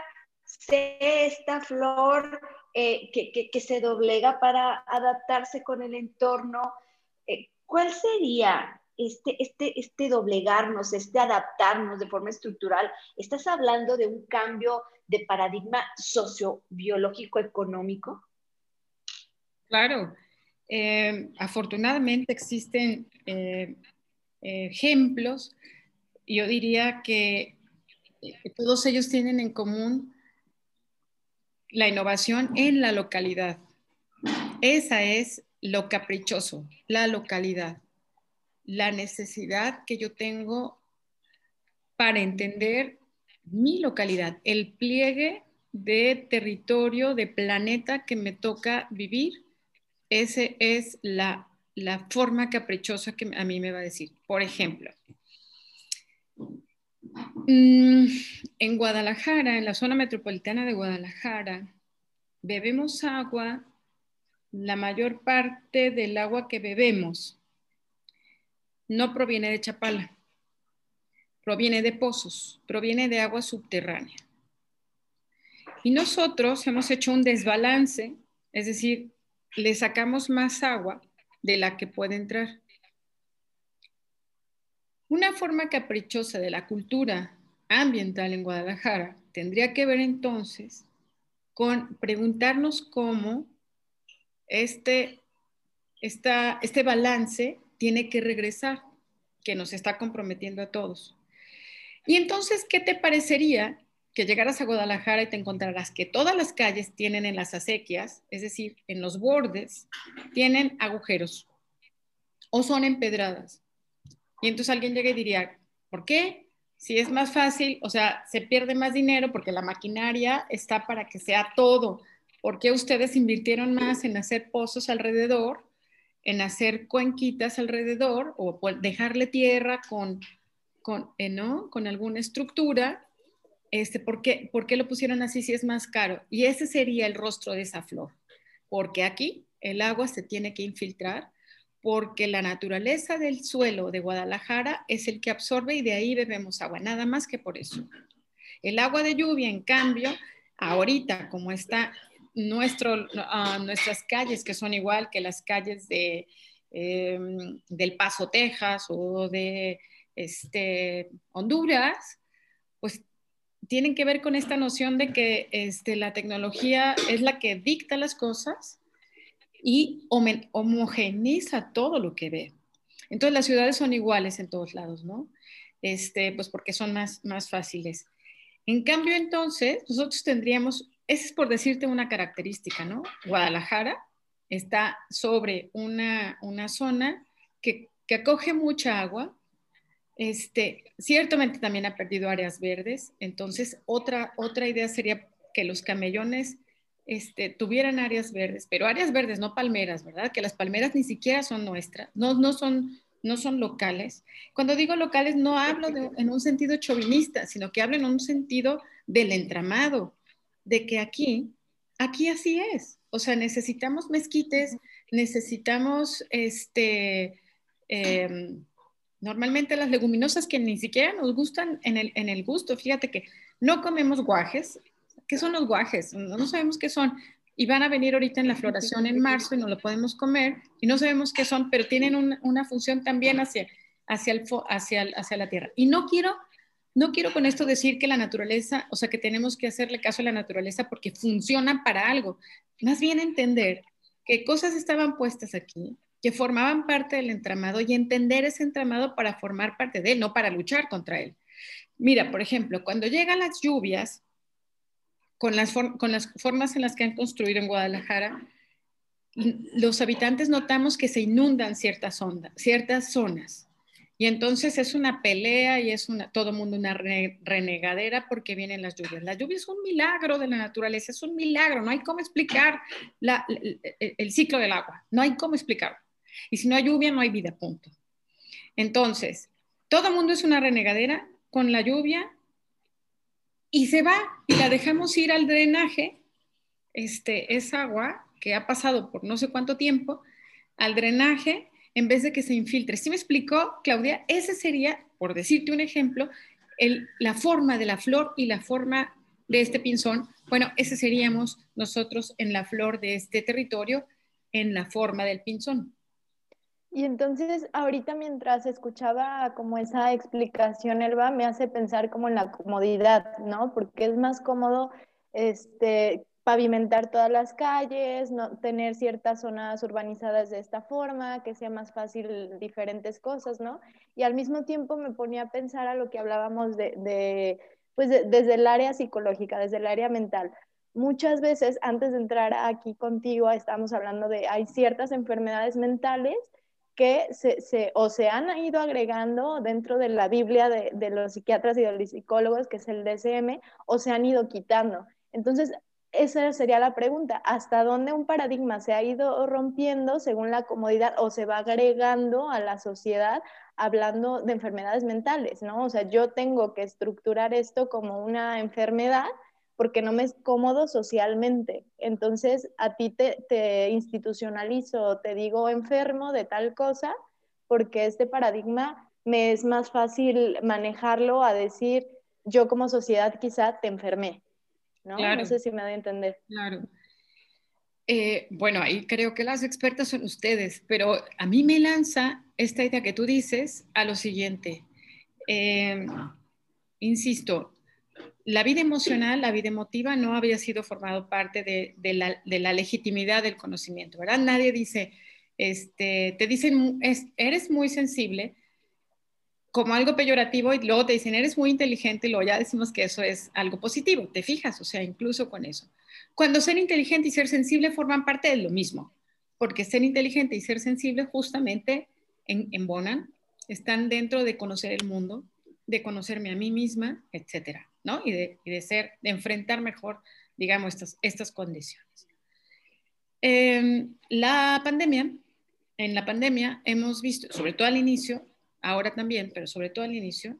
sé esta flor que, que, se doblega para adaptarse con el entorno, ¿cuál sería este, este, este doblegarnos, este adaptarnos de forma estructural? ¿Estás hablando de un cambio de paradigma sociobiológico-económico? Claro, eh, afortunadamente existen eh, ejemplos, yo diría que todos ellos tienen en común la innovación en la localidad. Esa es lo caprichoso, la localidad, la necesidad que yo tengo para entender mi localidad, el pliegue de territorio, de planeta que me toca vivir esa es la, forma caprichosa que a mí me va a decir. Por ejemplo, mm, en Guadalajara, en la zona metropolitana de Guadalajara, bebemos agua, la mayor parte del agua que bebemos no proviene de Chapala, proviene de pozos, proviene de agua subterránea. Y nosotros hemos hecho un desbalance, es decir, le sacamos más agua de la que puede entrar. Una forma caprichosa de la cultura ambiental en Guadalajara tendría que ver entonces con preguntarnos cómo este, este balance tiene que regresar, que nos está comprometiendo a todos. Y entonces, ¿qué te parecería que llegaras a Guadalajara y te encontrarás que todas las calles tienen en las acequias, es decir, en los bordes, tienen agujeros o son empedradas. Y entonces alguien llega y diría, ¿por qué? Si es más fácil, o sea, se pierde más dinero porque la maquinaria está para que sea todo. ¿Por qué ustedes invirtieron más en hacer pozos alrededor, en hacer cuenquitas alrededor o dejarle tierra con, con, eh, ¿no? con alguna estructura este, ¿por, qué, ¿por qué lo pusieron así si es más caro? Y ese sería el rostro de esa flor, porque aquí el agua se tiene que infiltrar, porque la naturaleza del suelo de Guadalajara es el que absorbe y de ahí bebemos agua, nada más que por eso. El agua de lluvia, en cambio, ahorita como está nuestro, ah, nuestras calles, que son igual que las calles de, em, del Paso, Texas o de este, Honduras, pues tienen que ver con esta noción de que este, la tecnología es la que dicta las cosas y homogeniza todo lo que ve. Entonces las ciudades son iguales en todos lados, ¿no? este, pues porque son más, más fáciles. En cambio, entonces, nosotros tendríamos, esa es por decirte una característica, ¿no? Guadalajara está sobre una, una zona que, que acoge mucha agua, este, ciertamente también ha perdido áreas verdes, entonces otra, otra idea sería que los camellones este, tuvieran áreas verdes, pero áreas verdes, no palmeras, ¿verdad? Que las palmeras ni siquiera son nuestras, no, no, son, no son locales. Cuando digo locales no hablo en un sentido chauvinista, sino que hablo en un sentido del entramado, de que aquí, aquí así es. O sea, necesitamos mezquites, necesitamos este... Em, Normalmente las leguminosas que ni siquiera nos gustan en el, en el gusto, fíjate que no comemos guajes. ¿Qué son los guajes? No, sabemos qué son. Y van a venir ahorita en la floración en marzo y no lo podemos comer y no sabemos qué son, pero tienen una función también hacia, hacia, el, hacia, hacia la tierra. Y no quiero, no quiero con esto decir que la naturaleza, o sea, que tenemos que hacerle caso a la naturaleza porque funciona para algo. Más bien entender que cosas estaban puestas aquí, que formaban parte del entramado y entender ese entramado para formar parte de él, no para luchar contra él. Mira, por ejemplo, cuando llegan las lluvias, con las, con las formas en las que han construido en Guadalajara, los habitantes notamos que se inundan ciertas, ciertas zonas. Y entonces es una pelea y es una, todo mundo una renegadera porque vienen las lluvias. La lluvia es un milagro de la naturaleza, es un milagro, no hay cómo explicar el, el, ciclo del agua, no hay cómo explicarlo. Y si no hay lluvia, no hay vida, punto. Entonces, todo el mundo es una renegadera con la lluvia y se va y la dejamos ir al drenaje, este, es agua que ha pasado por no sé cuánto tiempo, al drenaje en vez de que se infiltre. ¿Sí me explicó, Claudia? Ese sería, por decirte un ejemplo, la forma de la flor y la forma de este pinzón. Bueno, ese seríamos nosotros en la flor de este territorio, en la forma del pinzón. Y entonces, ahorita mientras escuchaba como esa explicación, Elba, me hace pensar como en la comodidad, ¿no? Porque es más cómodo este, pavimentar todas las calles, no, tener ciertas zonas urbanizadas de esta forma, que sea más fácil diferentes cosas, ¿no? Y al mismo tiempo me ponía a pensar a lo que hablábamos de, de pues desde el área psicológica, desde el área mental. Muchas veces, antes de entrar aquí contigo, estamos hablando de, hay ciertas enfermedades mentales que se, o se han ido agregando dentro de la Biblia de, los psiquiatras y de los psicólogos, que es el DSM, o se han ido quitando. Entonces, esa sería la pregunta, ¿hasta dónde un paradigma se ha ido rompiendo según la comodidad o se va agregando a la sociedad hablando de enfermedades mentales, ¿no? O sea, yo tengo que estructurar esto como una enfermedad porque no me es cómodo socialmente. Entonces, a ti te, te institucionalizo, te digo enfermo de tal cosa, porque este paradigma me es más fácil manejarlo a decir, yo como sociedad quizá te enfermé. ¿no? no sé si me da a entender. Claro. Eh, bueno, ahí creo que las expertas son ustedes, pero a mí me lanza esta idea que tú dices a lo siguiente. Eh, insisto, la vida emocional, la vida emotiva no había sido formado parte de, la, legitimidad del conocimiento, ¿verdad? Nadie dice, este, te dicen, eres muy sensible como algo peyorativo y luego te dicen, eres muy inteligente y luego ya decimos que eso es algo positivo, te fijas, o sea, incluso con eso. Cuando ser inteligente y ser sensible forman parte de lo mismo, porque ser inteligente y ser sensible justamente embonan, están dentro de conocer el mundo, de conocerme a mí misma, etcétera. ¿No? Y de, ser, de enfrentar mejor, digamos, estas, estas condiciones. Em, la pandemia, en la pandemia hemos visto, sobre todo al inicio, ahora también, pero sobre todo al inicio,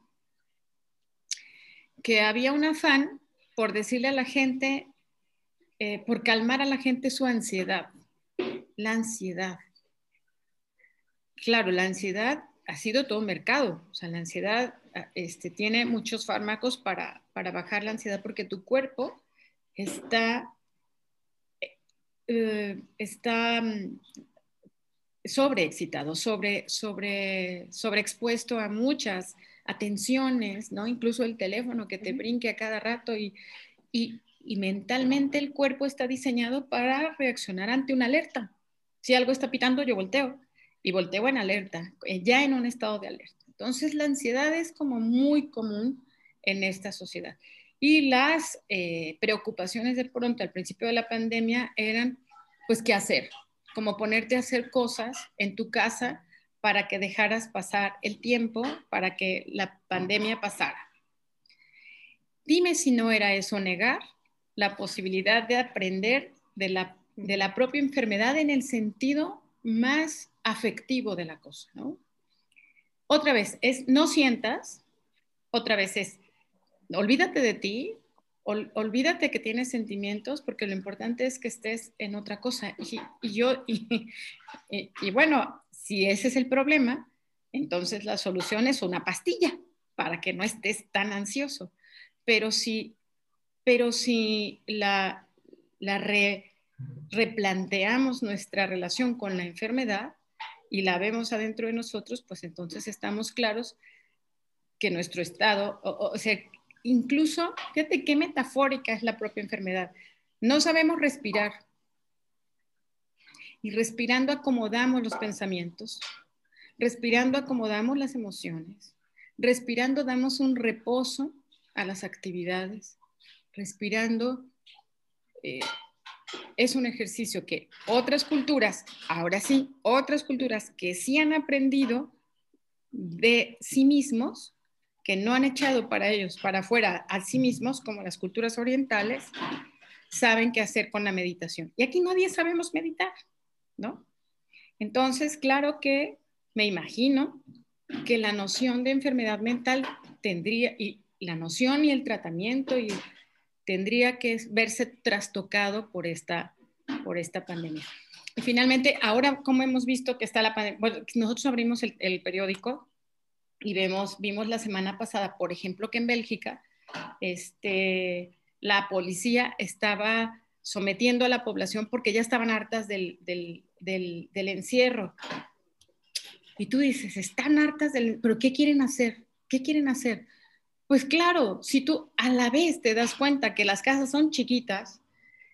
que había un afán por decirle a la gente, eh, por calmar a la gente su ansiedad, la ansiedad. Claro, la ansiedad ha sido todo mercado, o sea, la ansiedad este, tiene muchos fármacos para, bajar la ansiedad porque tu cuerpo está, eh, está mm, sobreexcitado, sobre, sobre, sobreexpuesto a muchas atenciones, ¿no? Incluso el teléfono que te brinque a cada rato y, y, y mentalmente el cuerpo está diseñado para reaccionar ante una alerta. Si algo está pitando, yo volteo y volteo en alerta, eh, ya en un estado de alerta. Entonces, la ansiedad es como muy común en esta sociedad. Y las eh, preocupaciones de pronto al principio de la pandemia eran, pues, ¿qué hacer? Como ponerte a hacer cosas en tu casa para que dejaras pasar el tiempo, para que la pandemia pasara. Dime si no era eso negar la posibilidad de aprender de la, de la propia enfermedad en el sentido más afectivo de la cosa, ¿no? Otra vez, es no sientas, otra vez es olvídate de ti, olvídate que tienes sentimientos, porque lo importante es que estés en otra cosa. Y, yo, <laughs> y, bueno, si ese es el problema, entonces la solución es una pastilla para que no estés tan ansioso. Pero si, pero si la replanteamos nuestra relación con la enfermedad y la vemos adentro de nosotros, pues entonces estamos claros que nuestro estado, o, sea, incluso, fíjate qué metafórica es la propia enfermedad. No sabemos respirar. Y respirando acomodamos los pensamientos, respirando acomodamos las emociones, respirando damos un reposo a las actividades, respirando eh, es un ejercicio que otras culturas, ahora sí, otras culturas que sí han aprendido de sí mismos, que no han echado para ellos, para afuera a sí mismos, como las culturas orientales, saben qué hacer con la meditación. Y aquí nadie sabemos meditar, ¿no? Entonces, claro que me imagino que la noción de enfermedad mental tendría, y la noción y el tratamiento y tendría que verse trastocado por esta, por esta pandemia. Y finalmente, ahora como hemos visto que está la pandemia, bueno, nosotros abrimos el, el, periódico y vemos, vimos la semana pasada, por ejemplo, que en Bélgica este, la policía estaba sometiendo a la población porque ya estaban hartas del, del, del, del encierro. Y tú dices, están hartas del... ¿Pero qué quieren hacer? ¿Qué quieren hacer? Pues claro, si tú a la vez te das cuenta que las casas son chiquitas,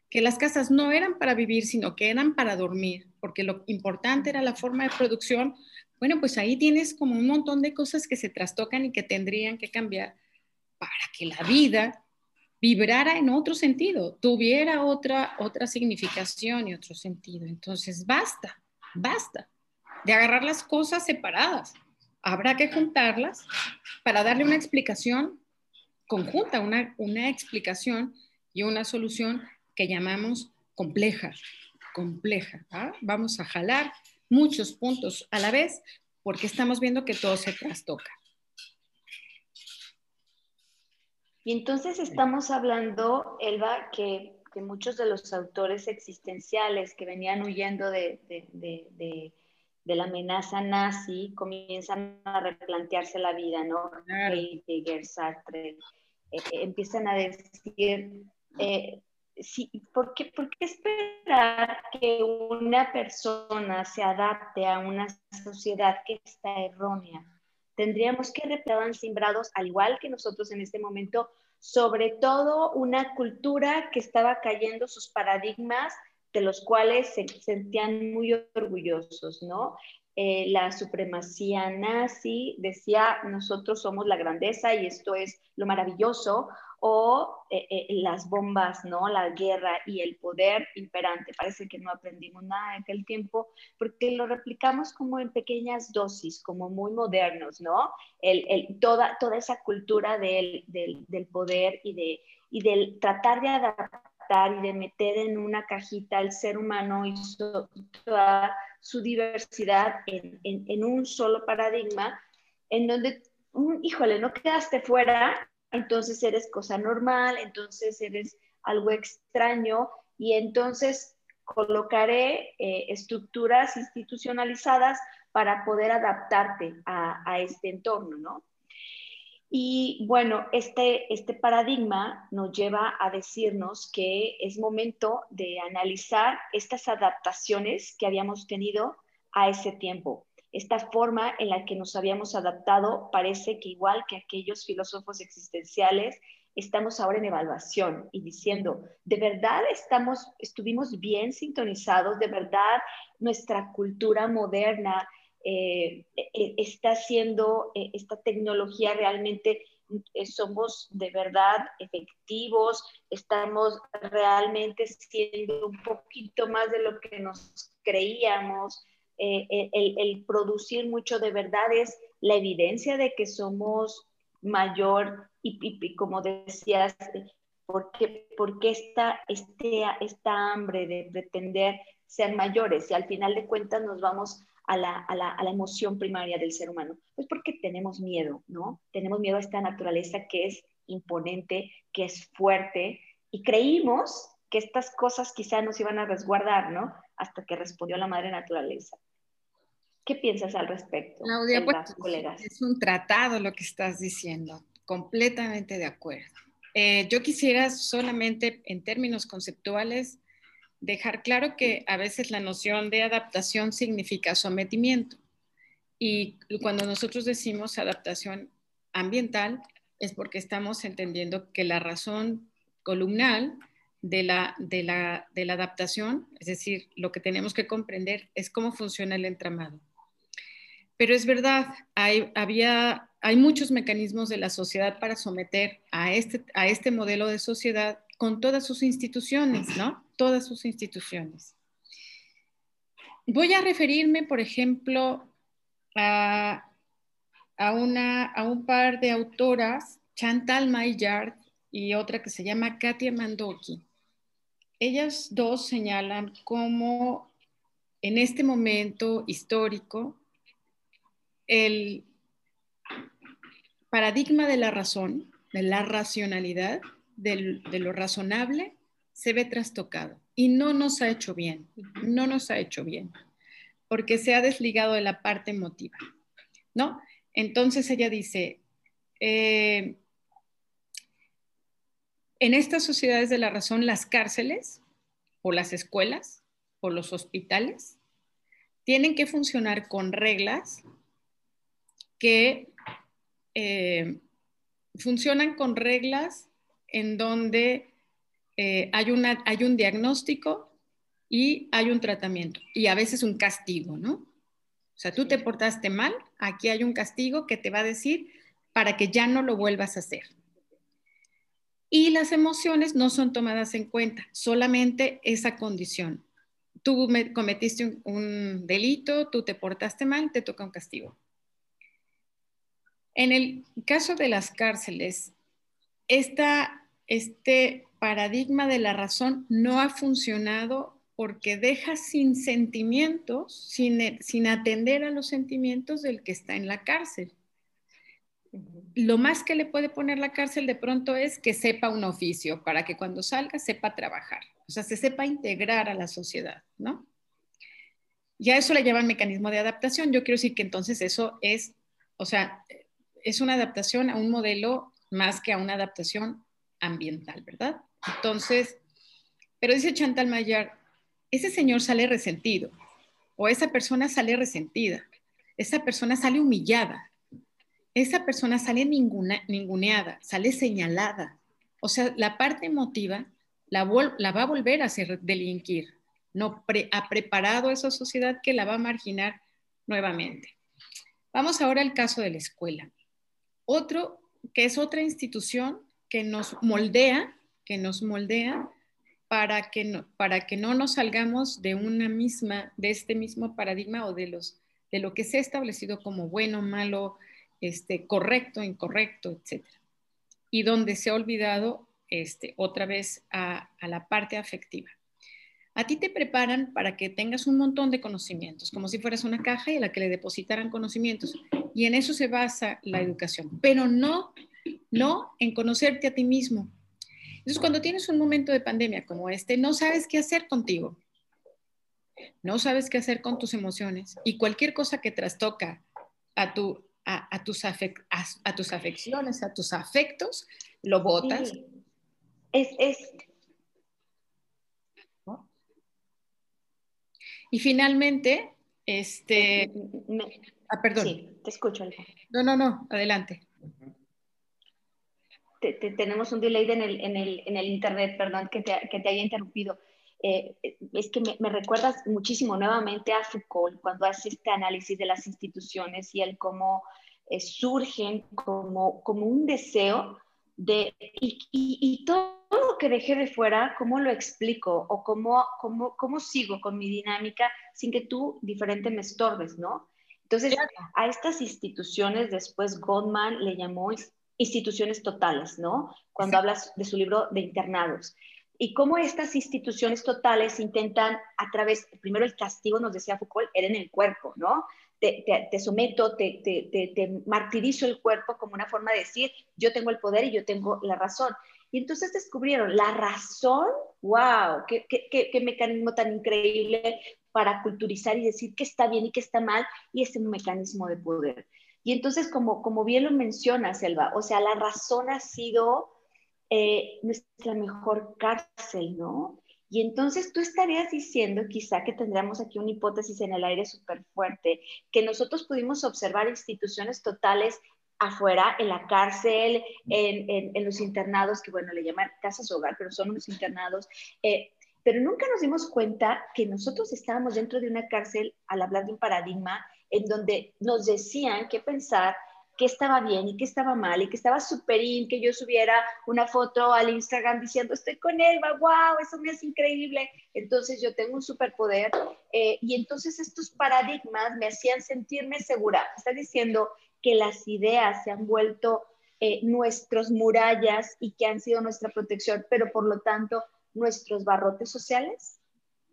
que las casas no eran para vivir, sino que eran para dormir, porque lo importante era la forma de producción, bueno, pues ahí tienes como un montón de cosas que se trastocan y que tendrían que cambiar para que la vida vibrara en otro sentido, tuviera otra, otra significación y otro sentido. Entonces, basta, basta de agarrar las cosas separadas habrá que juntarlas para darle una explicación conjunta, una, una explicación y una solución que llamamos compleja, compleja. Vamos a jalar muchos puntos a la vez porque estamos viendo que todo se trastoca. Y entonces estamos hablando, Elba, que, que muchos de los autores existenciales que venían huyendo de de la amenaza nazi, comienzan a replantearse la vida, ¿no? Heidegger, Sartre, eh, empiezan a decir, eh, sí, ¿por, qué, ¿por qué esperar que una persona se adapte a una sociedad que está errónea? Tendríamos que replantear sembrados, al igual que nosotros en este momento, sobre todo una cultura que estaba cayendo sus paradigmas de los cuales se sentían muy orgullosos, ¿no? Eh, la supremacía nazi decía, nosotros somos la grandeza y esto es lo maravilloso, o eh, eh, las bombas, ¿no? La guerra y el poder imperante. Parece que no aprendimos nada en aquel tiempo porque lo replicamos como en pequeñas dosis, como muy modernos, ¿no? El, toda, toda esa cultura del, del, del poder y, de, y del tratar de adaptar y de meter en una cajita al ser humano y toda su diversidad en, un solo paradigma, en donde, híjole, no quedaste fuera, entonces eres cosa normal, entonces eres algo extraño y entonces colocaré eh, estructuras institucionalizadas para poder adaptarte a, a este entorno, ¿no? Y bueno, este, este paradigma nos lleva a decirnos que es momento de analizar estas adaptaciones que habíamos tenido a ese tiempo. Esta forma en la que nos habíamos adaptado parece que igual que aquellos filósofos existenciales, estamos ahora en evaluación y diciendo, ¿de verdad estamos, estuvimos bien sintonizados? ¿De verdad nuestra cultura moderna eh, e, está haciendo eh, esta tecnología realmente eh, somos de verdad efectivos, estamos realmente siendo un poquito más de lo que nos creíamos. el, producir mucho de verdad es la evidencia de que somos mayor y, como decías, ¿por qué, esta, este, esta hambre de pretender ser mayores? Y al final de cuentas nos vamos a la, a, la, a la, emoción primaria del ser humano? Pues porque tenemos miedo, ¿no? Tenemos miedo a esta naturaleza que es imponente, que es fuerte, y creímos que estas cosas quizá nos iban a resguardar, ¿no? Hasta que respondió la madre naturaleza. ¿Qué piensas al respecto? Claudia, pues, colegas? es un tratado lo que estás diciendo, completamente de acuerdo. Eh, yo quisiera solamente en términos conceptuales dejar claro que a veces la noción de adaptación significa sometimiento. Y cuando nosotros decimos adaptación ambiental es porque estamos entendiendo que la razón columnal de la, de la, de la adaptación, es decir, lo que tenemos que comprender es cómo funciona el entramado. Pero es verdad, hay, había, hay muchos mecanismos de la sociedad para someter a este, a este modelo de sociedad con todas sus instituciones, ¿no? Todas sus instituciones. Voy a referirme, por ejemplo, a, una, a un par de autoras, Chantal Maillard y otra que se llama Katia Mandoki. Ellas dos señalan cómo en este momento histórico el paradigma de la razón, de la racionalidad, de lo razonable se ve trastocado y no nos ha hecho bien, no nos ha hecho bien, porque se ha desligado de la parte emotiva, ¿no? Entonces ella dice, eh, en estas sociedades de la razón, las cárceles o las escuelas o los hospitales tienen que funcionar con reglas que eh, funcionan con reglas en donde eh, hay, una, hay un diagnóstico y hay un tratamiento y a veces un castigo, ¿no? O sea, tú te portaste mal, aquí hay un castigo que te va a decir para que ya no lo vuelvas a hacer. Y las emociones no son tomadas en cuenta, solamente esa condición. Tú cometiste un, un delito, tú te portaste mal, te toca un castigo. En el caso de las cárceles, esta este paradigma de la razón no ha funcionado porque deja sin sentimientos, sin, sin atender a los sentimientos del que está en la cárcel. Lo más que le puede poner la cárcel de pronto es que sepa un oficio para que cuando salga sepa trabajar, o sea, se sepa integrar a la sociedad, ¿no? Ya eso le llaman mecanismo de adaptación. Yo quiero decir que entonces eso es, o sea, es una adaptación a un modelo más que a una adaptación ambiental, ¿verdad? Entonces, pero dice Chantal Mayer, ese señor sale resentido o esa persona sale resentida, esa persona sale humillada, esa persona sale ninguna, ninguneada, sale señalada. O sea, la parte emotiva la, la va a volver a hacer delinquir, no ha preparado a esa sociedad que la va a marginar nuevamente. Vamos ahora al caso de la escuela. Otro, que es otra institución que nos moldea, que nos moldea para que no, para que no nos salgamos de una misma, de este mismo paradigma o de los de lo que se ha establecido como bueno, malo, este, correcto, incorrecto, etc. Y donde se ha olvidado este, otra vez a, a la parte afectiva. A ti te preparan para que tengas un montón de conocimientos, como si fueras una caja y a la que le depositaran conocimientos. Y en eso se basa la educación, pero no no en conocerte a ti mismo. Entonces, cuando tienes un momento de pandemia como este, no sabes qué hacer contigo, no sabes qué hacer con tus emociones y cualquier cosa que trastoca a, tu, a, tus, a, tus afecciones, a tus afectos, lo botas. Es, es... Y finalmente, este... Ah, perdón. Sí, te escucho. No, no, no, adelante tenemos un delay en el, en, el, en el, internet, perdón, que te, que te haya interrumpido. eh, es que me, recuerdas muchísimo nuevamente a Foucault cuando hace este análisis de las instituciones y el cómo eh, surgen como, como un deseo de, y, y, todo lo que dejé de fuera, ¿cómo lo explico? O cómo, cómo, cómo sigo con mi dinámica sin que tú diferente me estorbes, ¿no? Entonces, a estas instituciones después Goldman le llamó instituciones totales, ¿no? Cuando hablas de su libro de internados. Y cómo estas instituciones totales intentan a través, primero el castigo, nos decía Foucault, era en el cuerpo, ¿no? Te, te, someto, te, te, martirizo el cuerpo como una forma de decir, yo tengo el poder y yo tengo la razón. Y entonces descubrieron la razón, wow, qué, qué, qué, mecanismo tan increíble para culturizar y decir qué está bien y qué está mal, y ese mecanismo de poder. Y entonces, como, como bien lo menciona Selva, o sea, la razón ha sido eh, nuestra mejor cárcel, ¿no? Y entonces tú estarías diciendo quizá que tendríamos aquí una hipótesis en el aire súper fuerte, que nosotros pudimos observar instituciones totales afuera, en la cárcel, en, en, los internados, que bueno, le llaman casas hogar, pero son unos internados, eh, pero nunca nos dimos cuenta que nosotros estábamos dentro de una cárcel al hablar de un paradigma en donde nos decían qué pensar, qué estaba bien y qué estaba mal y que estaba súper in que yo subiera una foto al Instagram diciendo estoy con Elba, wow, eso me hace increíble. Entonces yo tengo un superpoder eh, y entonces estos paradigmas me hacían sentirme segura. Está diciendo que las ideas se han vuelto eh, nuestros murallas y que han sido nuestra protección, pero por lo tanto nuestros barrotes sociales?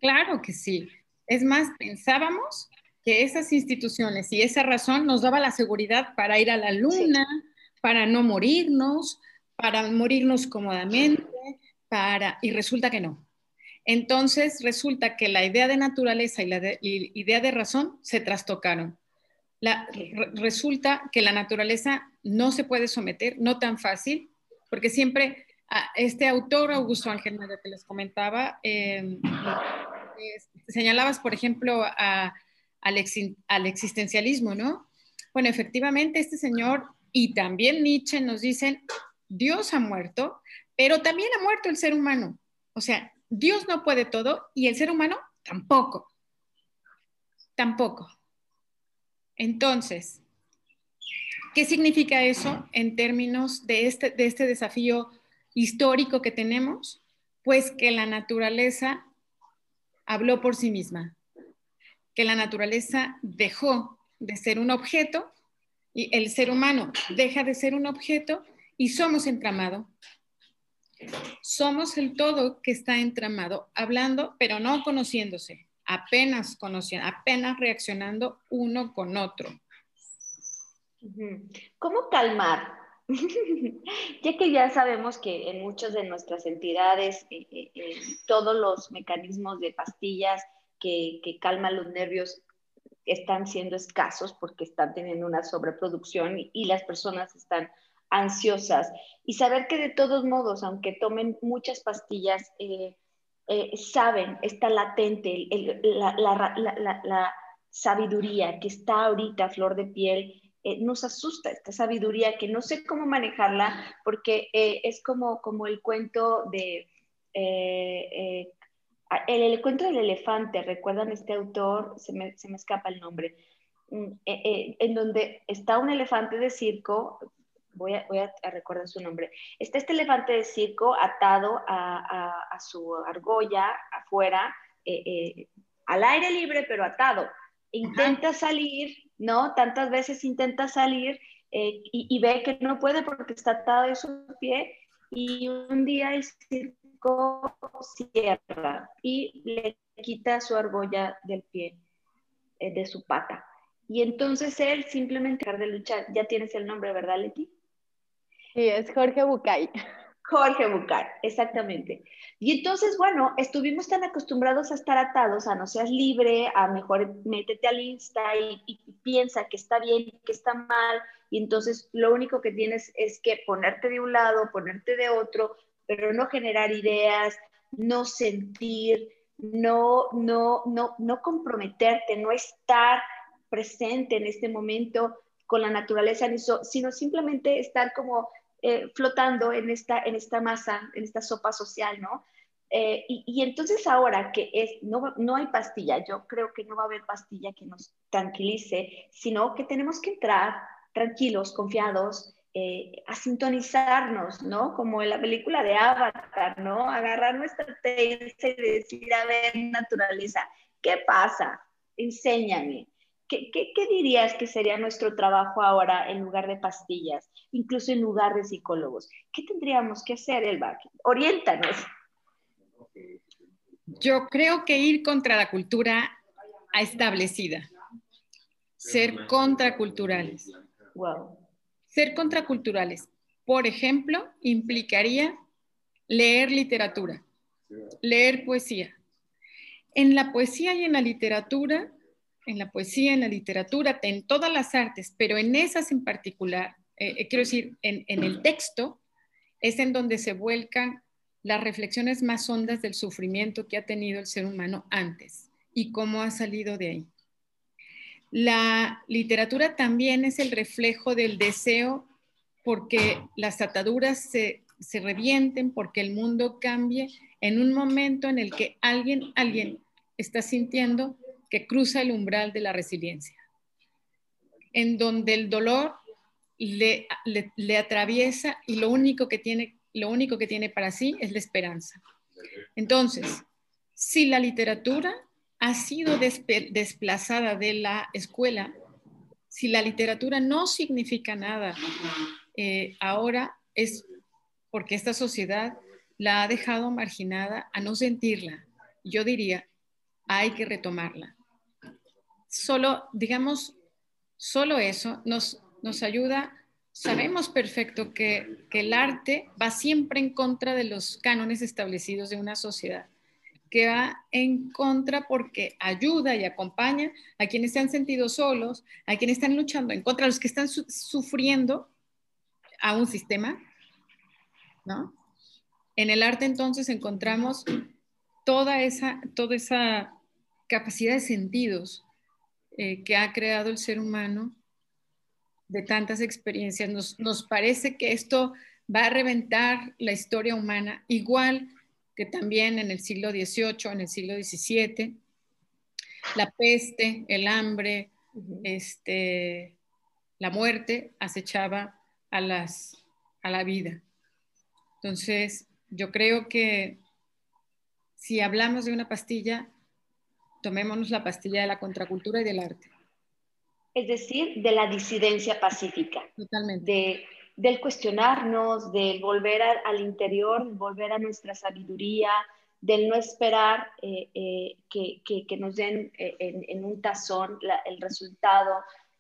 Claro que sí. Es más, pensábamos que esas instituciones y esa razón nos daba la seguridad para ir a la luna, para no morirnos, para morirnos cómodamente, para y resulta que no. Entonces resulta que la idea de naturaleza y la idea de razón se trastocaron. La, resulta que la naturaleza no se puede someter, no tan fácil, porque siempre este autor, Augusto Ángel que les comentaba, em, señalabas, por ejemplo, al, al, existencialismo, ¿no? Bueno, efectivamente, este señor y también Nietzsche nos dicen, Dios ha muerto, pero también ha muerto el ser humano. O sea, Dios no puede todo y el ser humano tampoco. Tampoco. Entonces, ¿qué significa eso en términos de este, de este desafío histórico que tenemos? Pues que la naturaleza habló por sí misma, que la naturaleza dejó de ser un objeto y el ser humano deja de ser un objeto y somos entramado. Somos el todo que está entramado, hablando, pero no conociéndose, apenas conociendo, apenas reaccionando uno con otro. ¿Cómo calmar <laughs> ya que ya sabemos que en muchas de nuestras entidades eh, eh, eh, todos los mecanismos de pastillas que, calman los nervios están siendo escasos porque están teniendo una sobreproducción y, las personas están ansiosas. Y saber que de todos modos, aunque tomen muchas pastillas, saben, está latente la, la, sabiduría que está ahorita flor de piel eh, nos asusta esta sabiduría que no sé cómo manejarla porque eh, es como, como el cuento de... Eh, el, cuento del elefante, ¿recuerdan este autor? Se me, se me escapa el nombre. Mm, en donde está un elefante de circo, voy a, voy a, recordar su nombre, está este elefante de circo atado a, a, su argolla afuera, al aire libre, pero atado. Intenta salir, ¿no? Tantas veces intenta salir eh, y, ve que no puede porque está atado de su pie y un día el circo cierra y le quita su argolla del pie, eh, de su pata. Y entonces él simplemente dejar de luchar. Ya tienes el nombre, ¿verdad, Leti? Sí, es Jorge Bucay. Jorge Bucar, exactamente. Y entonces, bueno, estuvimos tan acostumbrados a estar atados, a no seas libre, a mejor métete al Insta y, piensa que está bien y que está mal, y entonces lo único que tienes es que ponerte de un lado, ponerte de otro, pero no generar ideas, no sentir, no, no, no, no comprometerte, no estar presente en este momento con la naturaleza, sino simplemente estar como eh, flotando en esta, en esta masa, en esta sopa social, ¿no? Eh, y, entonces ahora que es, no, no hay pastilla, yo creo que no va a haber pastilla que nos tranquilice, sino que tenemos que entrar tranquilos, confiados, eh, a sintonizarnos, ¿no? Como en la película de Avatar, ¿no? Agarrar nuestra tensa y decir, a ver, naturaleza, ¿qué pasa? Enséñame. ¿Qué, qué, qué dirías que sería nuestro trabajo ahora en lugar de pastillas, incluso en lugar de psicólogos? ¿Qué tendríamos que hacer, Elba? Oriéntanos. Yo creo que ir contra la cultura establecida, ser contraculturales. Wow. Ser contraculturales, por ejemplo, implicaría leer literatura, leer poesía. En la poesía y en la literatura, en la poesía, en la literatura, en todas las artes, pero en esas en particular, eh, eh, quiero decir, en, en el texto, es en donde se vuelcan las reflexiones más hondas del sufrimiento que ha tenido el ser humano antes y cómo ha salido de ahí. La literatura también es el reflejo del deseo porque las ataduras se, revienten, porque el mundo cambie en un momento en el que alguien, alguien está sintiendo que cruza el umbral de la resiliencia, en donde el dolor le, le atraviesa y lo único que tiene lo único que tiene para sí es la esperanza. Entonces, si la literatura ha sido desplazada de la escuela, si la literatura no significa nada, eh, ahora es porque esta sociedad la ha dejado marginada a no sentirla. Yo diría, hay que retomarla. Solo, digamos, solo eso nos, nos ayuda sabemos perfecto que, el arte va siempre en contra de los cánones establecidos de una sociedad, que va en contra porque ayuda y acompaña a quienes se han sentido solos, a quienes están luchando en contra, a los que están sufriendo a un sistema, ¿no? En el arte entonces encontramos toda esa, toda esa capacidad de sentidos eh, que ha creado el ser humano de tantas experiencias. Nos, parece que esto va a reventar la historia humana, igual que también en el siglo XVIII, en el siglo XVII, la peste, el hambre, este, la muerte acechaba a, las, a la vida. Entonces, yo creo que si hablamos de una pastilla, tomémonos la pastilla de la contracultura y del arte es decir, de la disidencia pacífica. Totalmente. De, del cuestionarnos, del volver al interior, volver a nuestra sabiduría, del no esperar eh, eh, que, que, nos den eh, en, un tazón el resultado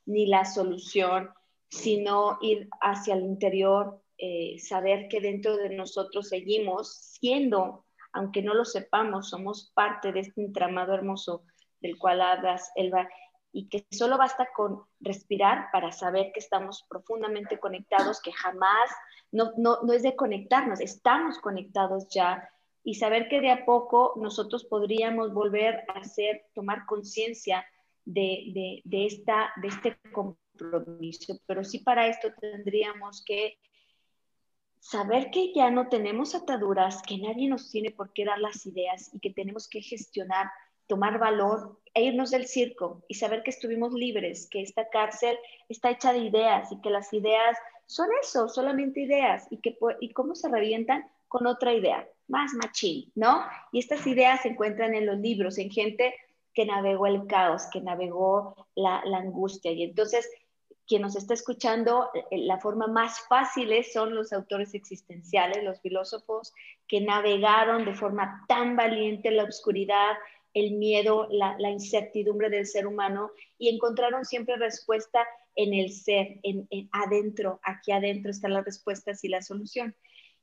ni la solución, sino ir hacia el interior, saber que dentro de nosotros seguimos siendo, aunque no lo sepamos, somos parte de este entramado hermoso del cual hablas, Elba, y que solo basta con respirar para saber que estamos profundamente conectados, que jamás, no, no, no es de conectarnos, estamos conectados ya y saber que de a poco nosotros podríamos volver a hacer, tomar conciencia de, de, de, esta, de este compromiso. Pero sí para esto tendríamos que saber que ya no tenemos ataduras, que nadie nos tiene por qué dar las ideas y que tenemos que gestionar tomar valor e irnos del circo y saber que estuvimos libres, que esta cárcel está hecha de ideas y que las ideas son eso, solamente ideas y, que, y cómo se revientan con otra idea, más machín, ¿no? Y estas ideas se encuentran en los libros, en gente que navegó el caos, que navegó la, la angustia. Y entonces, quien nos está escuchando, eh, la forma más fácil son los autores existenciales, los filósofos que navegaron de forma tan valiente la oscuridad, el miedo, la, incertidumbre del ser humano y encontraron siempre respuesta en el ser, en, adentro, aquí adentro están las respuestas y la solución.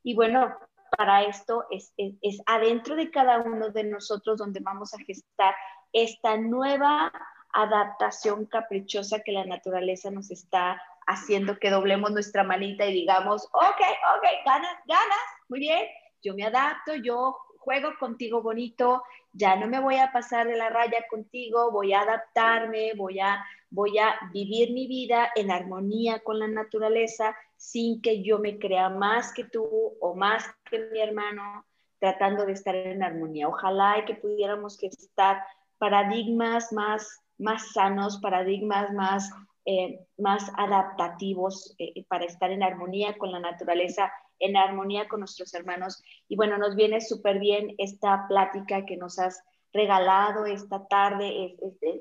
Y bueno, para esto es, es, adentro de cada uno de nosotros donde vamos a gestar esta nueva adaptación caprichosa que la naturaleza nos está haciendo que doblemos nuestra manita y digamos, ok, ok, ganas, ganas, muy bien, yo me adapto, yo juego contigo bonito, ya no me voy a pasar de la raya contigo, voy a adaptarme, voy a, voy a vivir mi vida en armonía con la naturaleza sin que yo me crea más que tú o más que mi hermano. tratando de estar en armonía. Ojalá y que pudiéramos gestar paradigmas más, más sanos, paradigmas más, eh, más adaptativos eh, para estar en armonía con la naturaleza, en armonía con nuestros hermanos. Y bueno, nos viene súper bien esta plática que nos has regalado esta tarde,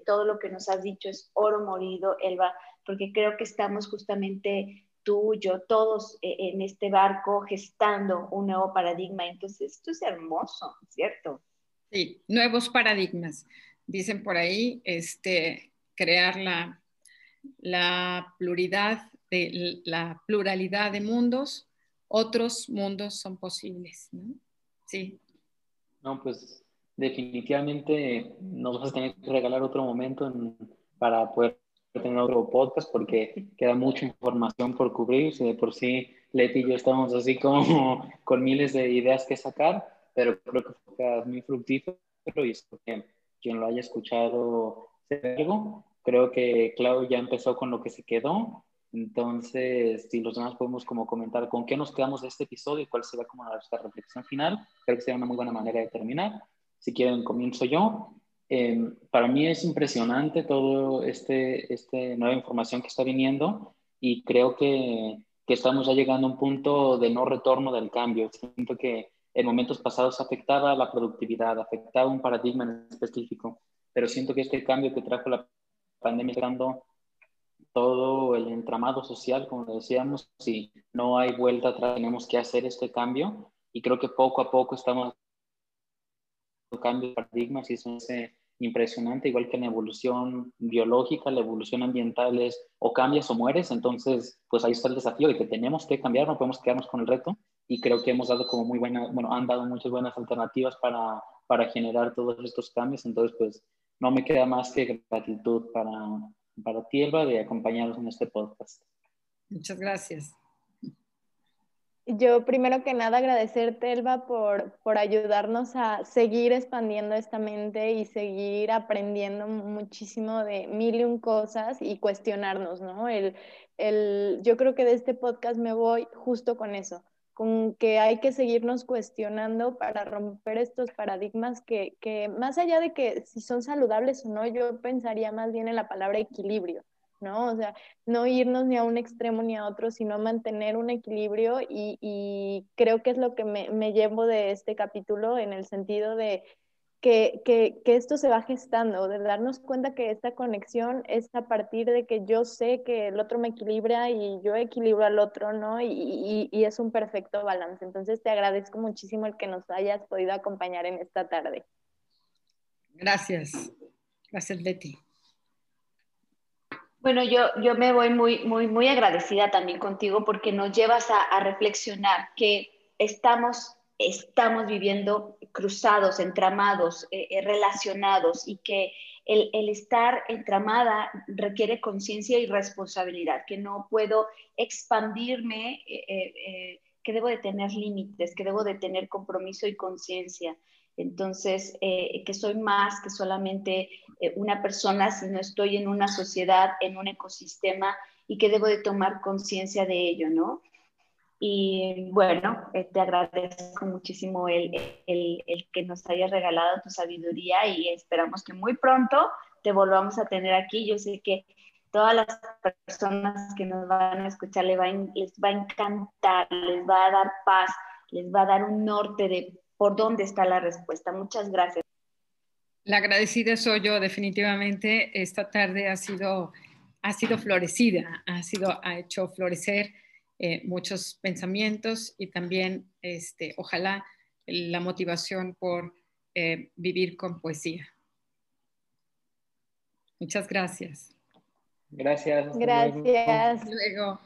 todo lo que nos has dicho es oro morido, Elba, porque creo que estamos justamente tú, yo, todos eh, en este barco gestando un nuevo paradigma. Entonces, esto es hermoso, ¿cierto? Sí, nuevos paradigmas. Dicen por ahí, este, crear la, la pluralidad de la pluralidad de mundos, otros mundos son posibles, ¿no? Sí. No, pues definitivamente nos vas a tener que regalar otro momento para poder tener otro podcast porque <laughs> queda mucha información por cubrir. de por sí Leti y yo estamos así como <laughs> con miles de ideas que sacar, pero creo que fue muy fructífero y espero que quien lo haya escuchado algo. Creo que Clau ya empezó con lo que se quedó. Entonces, si los demás podemos como comentar con qué nos quedamos de este episodio y cuál será como nuestra reflexión final, creo que sería una muy buena manera de terminar. Si quieren, comienzo yo. Em, para mí es impresionante todo este, este nueva información que está viniendo y creo que, que, estamos ya llegando a un punto de no retorno del cambio. Siento que en momentos pasados afectaba la productividad, afectaba un paradigma en específico, pero siento que este cambio que trajo la pandemia está dando todo el entramado social, como decíamos, si no hay vuelta atrás, tenemos que hacer este cambio. Y creo que poco a poco estamos cambio de paradigmas y eso es impresionante, igual que en evolución biológica, la evolución ambiental es o cambias o mueres, entonces pues ahí está el desafío de que tenemos que cambiar, no podemos quedarnos con el reto y creo que hemos dado como muy buena, bueno, han dado muchas buenas alternativas para, para generar todos estos cambios, entonces pues no me queda más que gratitud para, para ti, Elba, de acompañarnos en este podcast. Muchas gracias. Yo primero que nada agradecerte, Elba, por, por ayudarnos a seguir expandiendo esta mente y seguir aprendiendo muchísimo de mil y un cosas y cuestionarnos, ¿no? El, el, yo creo que de este podcast me voy justo con eso, con que hay que seguirnos cuestionando para romper estos paradigmas que, que más allá de que si son saludables o no, yo pensaría más bien en la palabra equilibrio ¿no? O sea, no irnos ni a un extremo ni a otro, sino mantener un equilibrio y, creo que es lo que me, llevo de este capítulo en el sentido de que, esto se va gestando, de darnos cuenta que esta conexión es a partir de que yo sé que el otro me equilibra y yo equilibro al otro, ¿no? Y, y es un perfecto balance. Entonces te agradezco muchísimo el que nos hayas podido acompañar en esta tarde. Gracias. Gracias, Betty. Bueno, yo, yo me voy muy, muy, muy agradecida también contigo porque nos llevas a, reflexionar que estamos, estamos viviendo cruzados, entramados, eh, eh, relacionados y que el, estar entramada requiere conciencia y responsabilidad, que no puedo expandirme, eh, que debo de tener límites, que debo de tener compromiso y conciencia. Entonces, que soy más que solamente una persona, sino estoy en una sociedad, en un ecosistema y que debo de tomar conciencia de ello, ¿no? Y bueno, eh, te agradezco muchísimo el, el, el, que nos hayas regalado tu sabiduría y esperamos que muy pronto te volvamos a tener aquí. Yo sé que todas las personas que nos van a escuchar les va, les va a encantar, les va a dar paz, les va a dar un norte de por dónde está la respuesta. Muchas gracias. La agradecida soy yo, definitivamente. Esta tarde ha sido, ha sido florecida, ha, sido, ha hecho florecer eh, muchos pensamientos y también, este, ojalá, la motivación por eh, vivir con poesía. Muchas gracias. Gracias. Gracias. luego.